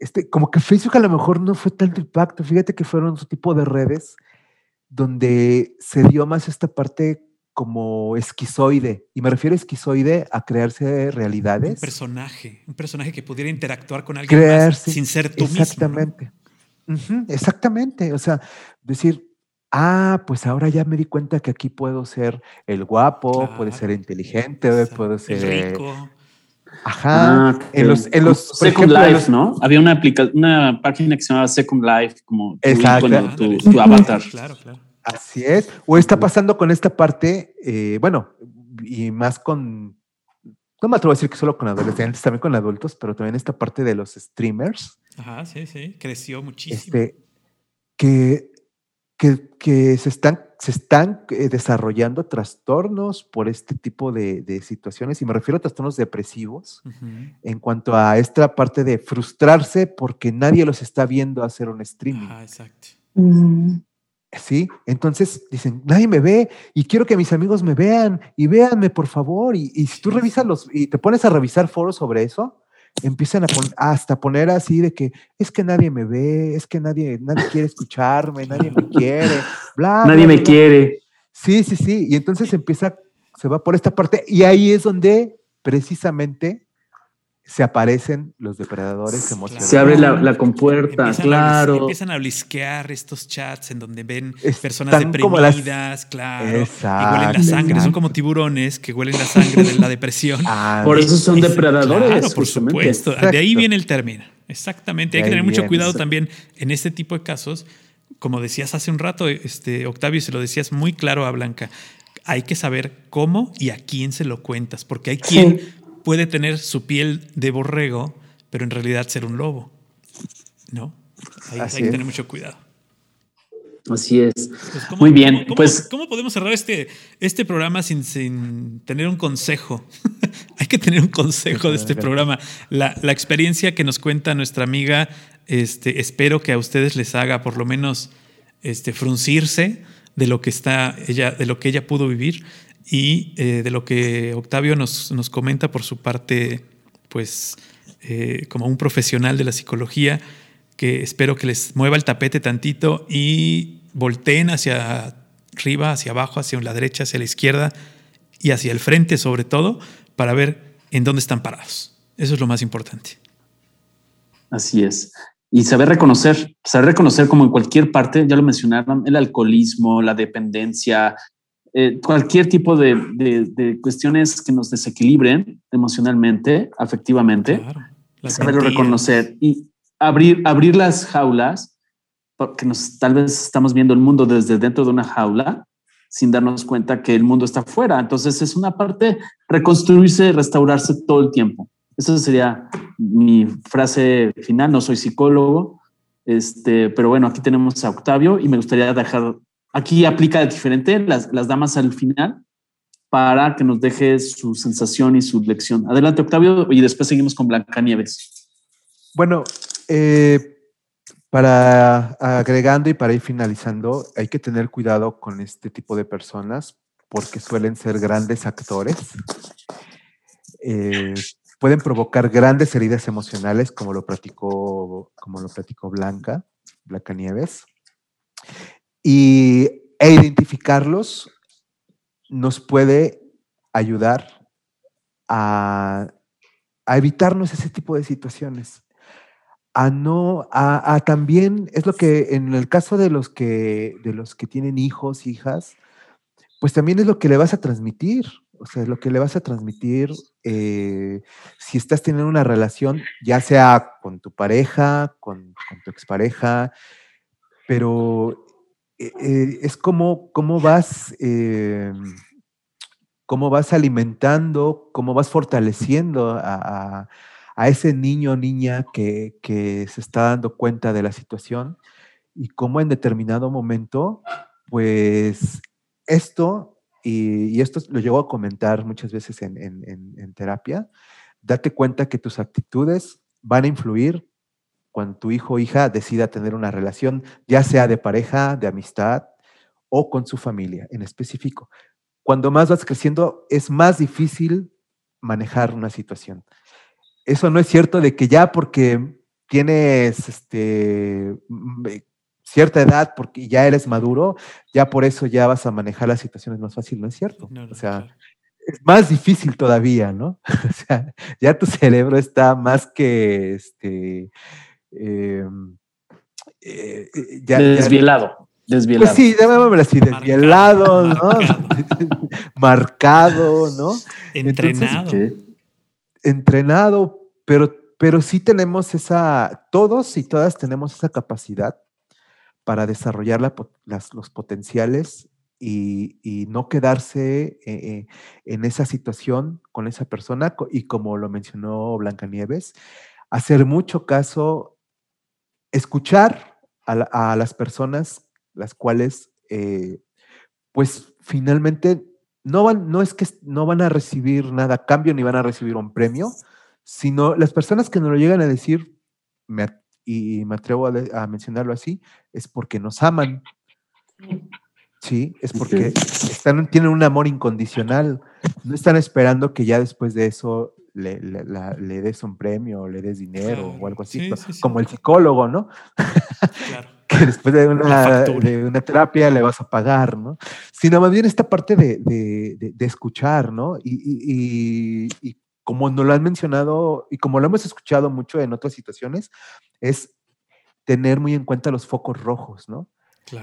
Este, como que Facebook a lo mejor no fue tanto impacto. Fíjate que fueron su tipo de redes donde se dio más esta parte como esquizoide. Y me refiero a esquizoide a crearse realidades. Un personaje, un personaje que pudiera interactuar con alguien más sin ser tú exactamente. mismo. exactamente. O sea, decir, ah, pues ahora ya me di cuenta que aquí puedo ser el guapo, puede ser inteligente, puedo ser... El rico. Ajá. Ah, en los, en los Second Life, ¿no? Había una, una página que se llamaba Second Life, como tu, tu, avatar. Claro, claro. Así es. O está pasando con esta parte, eh, bueno, y más con, no me atrevo a decir que solo con adolescentes, también con adultos, pero también esta parte de los streamers. Ajá, sí, sí, creció muchísimo. Este, que, que, que se están se están eh, desarrollando trastornos por este tipo de, situaciones, y me refiero a trastornos depresivos, en cuanto a esta parte de frustrarse porque nadie los está viendo hacer un streaming. Ah, exacto. Mm. Sí, entonces dicen, nadie me ve y quiero que mis amigos me vean y véanme por favor. Y, y si tú revisas los y te pones a revisar foros sobre eso, empiezan a hasta poner así de que es que nadie me ve, es que nadie, nadie quiere escucharme, nadie me quiere, bla. Nadie me quiere. Sí, sí, sí. Y entonces empieza, se va por esta parte y ahí es donde precisamente se aparecen los depredadores emocionales. Se abre la, compuerta, claro. empiezan a blisquear estos chats en donde ven personas deprimidas, claro. y huelen la sangre. Son como tiburones que huelen la sangre de la depresión. [laughs] Ah, por eso son depredadores. Claro, por supuesto. De ahí viene el término. Exactamente. Hay que tener mucho cuidado también en este tipo de casos. Como decías hace un rato, este, Octavio, se lo decías muy claro a Blanca. Hay que saber cómo y a quién se lo cuentas, porque hay quien puede tener su piel de borrego, pero en realidad ser un lobo. ¿No? Ahí hay que tener mucho cuidado. Así es. Pues, Muy bien. ¿cómo, pues, ¿cómo podemos cerrar este, este programa sin, sin tener un consejo? [laughs] Hay que tener un consejo de este programa. La, la, experiencia que nos cuenta nuestra amiga, este, espero que a ustedes les haga por lo menos este, fruncirse de lo que está ella, de lo que ella pudo vivir y eh, de lo que Octavio nos, nos, comenta por su parte, pues, eh, como un profesional de la psicología que espero que les mueva el tapete tantito y volteen hacia arriba, hacia abajo, hacia la derecha, hacia la izquierda y hacia el frente sobre todo para ver en dónde están parados. Eso es lo más importante. Así es. Y saber reconocer, saber reconocer como en cualquier parte, ya lo mencionaron, el alcoholismo, la dependencia, eh, cualquier tipo de, de, cuestiones que nos desequilibren emocionalmente, afectivamente, saberlo reconocer. Y, abrir, abrir las jaulas, porque nos, tal vez estamos viendo el mundo desde dentro de una jaula sin darnos cuenta que el mundo está afuera. Entonces es una parte reconstruirse, restaurarse todo el tiempo. Esa sería mi frase final. No soy psicólogo, este, pero bueno, aquí tenemos a Octavio y me gustaría dejar, aquí aplica diferente las, las damas al final para que nos deje su sensación y su lección. Adelante, Octavio, y después seguimos con Blanca Nieves. Bueno, eh, para agregando y para ir finalizando, hay que tener cuidado con este tipo de personas porque suelen ser grandes actores. Eh, pueden provocar grandes heridas emocionales, como lo platicó, como lo platicó Blanca, Blanca Nieves. Y, e identificarlos nos puede ayudar a, a evitarnos ese tipo de situaciones. A no, a, también, es lo que en el caso de los que, de los que tienen hijos, hijas, pues también es lo que le vas a transmitir, o sea, es lo que le vas a transmitir eh, si estás teniendo una relación, ya sea con tu pareja, con, tu expareja, pero eh, eh, es como, cómo vas, cómo vas alimentando, cómo vas fortaleciendo a a ese niño o niña que, se está dando cuenta de la situación y cómo en determinado momento, pues esto, y, esto lo llevo a comentar muchas veces en, terapia, date cuenta que tus actitudes van a influir cuando tu hijo o hija decida tener una relación, ya sea de pareja, de amistad o con su familia en específico. Cuando más vas creciendo, es más difícil manejar una situación eso no es cierto de que ya porque tienes este, mm, eh, cierta edad, porque ya eres maduro, ya por eso ya vas a manejar las situaciones más fácil, no es cierto. o sea, es más difícil todavía, ¿no? [laughs] o sea, ya tu cerebro está más que este. Em, eh, eh, desvielado. Desvielado. Pues sí, llamémoslo así, desvielado, ¿no? Marcado, [laughs] ¿no? Entrenado entrenado, pero, pero sí tenemos esa, todos y todas tenemos esa capacidad para desarrollar los potenciales y, no quedarse eh, eh, en esa situación con esa persona y como lo mencionó Blanca Nieves, hacer mucho caso, escuchar a, las personas las cuales eh, pues finalmente no, van, no es que no van a recibir nada a cambio ni van a recibir un premio, sino las personas que nos lo llegan a decir, y me atrevo a, mencionarlo así, es porque nos aman. Sí, es porque están, tienen un amor incondicional. No están esperando que ya después de eso le, des un premio o le des dinero o algo así, como el psicólogo, ¿no? Claro. [laughs] que después de una, de una, terapia le vas a pagar, ¿no? Sino más bien esta parte de, de, de, escuchar, ¿no? Y, y, y, como nos lo han mencionado y como lo hemos escuchado mucho en otras situaciones, es tener muy en cuenta los focos rojos, ¿no?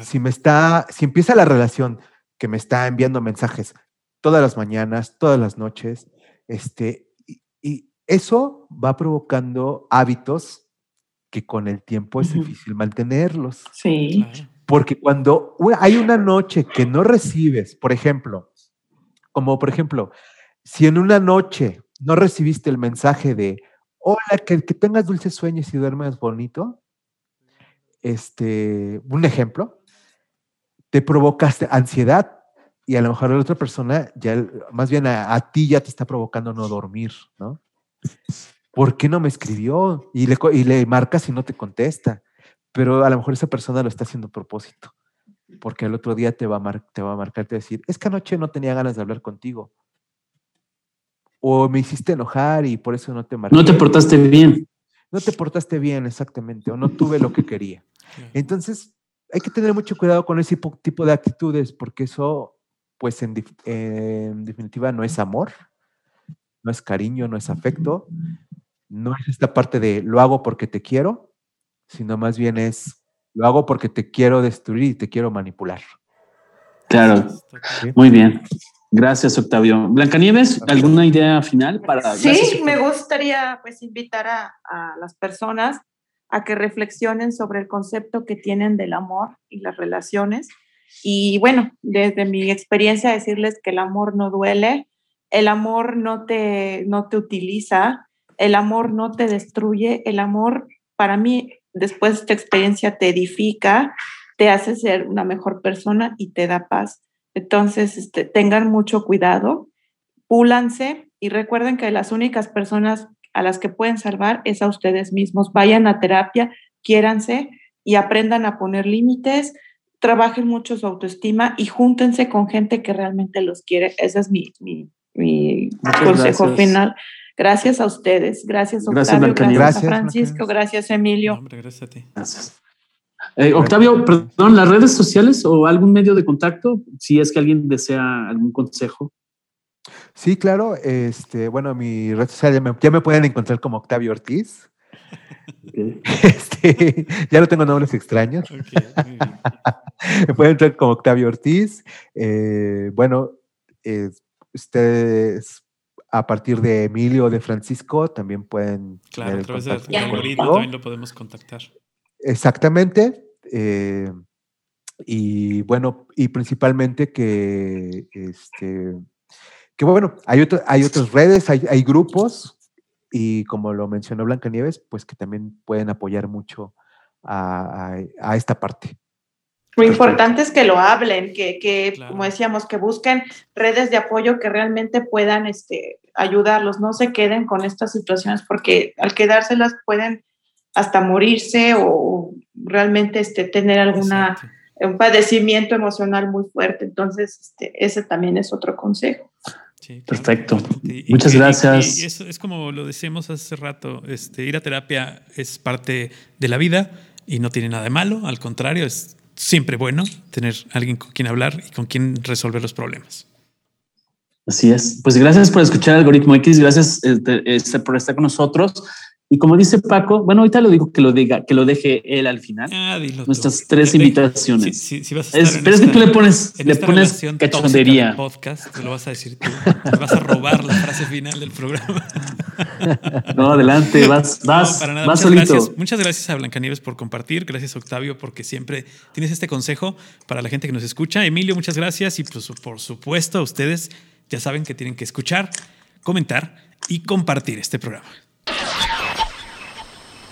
Si me está, si empieza la relación que me está enviando mensajes todas las mañanas, todas las noches, este, y eso va provocando hábitos que con el tiempo es difícil mantenerlos. Sí. Porque cuando hay una noche que no recibes, por ejemplo, como por ejemplo, si en una noche no recibiste el mensaje de, hola, que, que tengas dulces sueños y duermes bonito, este, un ejemplo, te provocaste ansiedad y a lo mejor la otra persona ya, más bien a, ti ya te está provocando no dormir, ¿no? ¿Por qué no me escribió? Y le, y le marcas y no te contesta. Pero a lo mejor esa persona lo está haciendo a propósito, porque el otro día te va a, te va a marcar, te va a decir, es que anoche no tenía ganas de hablar contigo. O me hiciste enojar y por eso no te marqué. No te portaste bien. No te portaste bien, exactamente, o no tuve lo que quería. Entonces, hay que tener mucho cuidado con ese tipo de actitudes, porque eso pues en, definitiva no es amor, no es cariño, no es afecto, no es esta parte de lo hago porque te quiero, sino más bien es lo hago porque te quiero destruir y te quiero manipular. Claro, muy bien. Gracias, Octavio. Blancanieves, ¿alguna idea final para... Sí, me gustaría pues invitar a, a las personas a que reflexionen sobre el concepto que tienen del amor y las relaciones y bueno, desde mi experiencia decirles que el amor no duele, el amor no te, no te utiliza, el amor no te destruye, el amor para mí después de esta experiencia te edifica, te hace ser una mejor persona y te da paz. Entonces, este, tengan mucho cuidado, púlanse y recuerden que las únicas personas a las que pueden salvar es a ustedes mismos. Vayan a terapia, quiéranse y aprendan a poner límites, trabajen mucho su autoestima y júntense con gente que realmente los quiere. Ese es mi, mi, consejo final. Gracias a ustedes. Gracias, Octavio. Gracias, a Francisco. Gracias, Emilio. gracias a ti. Gracias. Eh, Octavio, perdón, las redes sociales o algún medio de contacto, si es que alguien desea algún consejo. Sí, claro. Este, bueno, mi red social ya me, ya me pueden encontrar como Octavio Ortiz. Este, ya no tengo nombres extraños. Me pueden entrar como Octavio Ortiz. Eh, bueno, ustedes a partir de Emilio o de Francisco también pueden. Claro, a través del algoritmo también lo podemos contactar. Exactamente. Eh, y bueno, y principalmente que, este, que bueno, hay, hay otras redes, hay, hay grupos y como lo mencionó Blanca Nieves, pues que también pueden apoyar mucho a, esta parte. Lo importante es que lo hablen, que, como decíamos, que busquen redes de apoyo que realmente puedan este, ayudarlos, no se queden con estas situaciones, porque al quedárselas pueden hasta morirse o realmente este, tener alguna un padecimiento emocional muy fuerte. Entonces, este, ese también es otro consejo. Perfecto. Muchas gracias. Y, eso es como lo decíamos hace rato, este, ir a terapia es parte de la vida y no tiene nada de malo, al contrario, es siempre bueno tener alguien con quien hablar y con quien resolver los problemas. Así es. Pues gracias por escuchar Algoritmo X, gracias este, este, por estar con nosotros. Y como dice Paco, bueno, ahorita lo digo que lo diga, que lo deje él al final. Ah, Nuestras tres invitaciones. Sí, sí, vas a es, pero es que tú le pones, le pones cachondería. Podcast, te lo vas a decir tú. Te vas a robar la frase final del programa. [laughs] No, adelante, vas, vas, vas muchas solito. Gracias, muchas gracias a Blancanieves por compartir. Gracias, Octavio, porque siempre tienes este consejo para la gente que nos escucha. Emilio, muchas gracias. Y pues, por supuesto, a ustedes ya saben que tienen que escuchar, comentar y compartir este programa.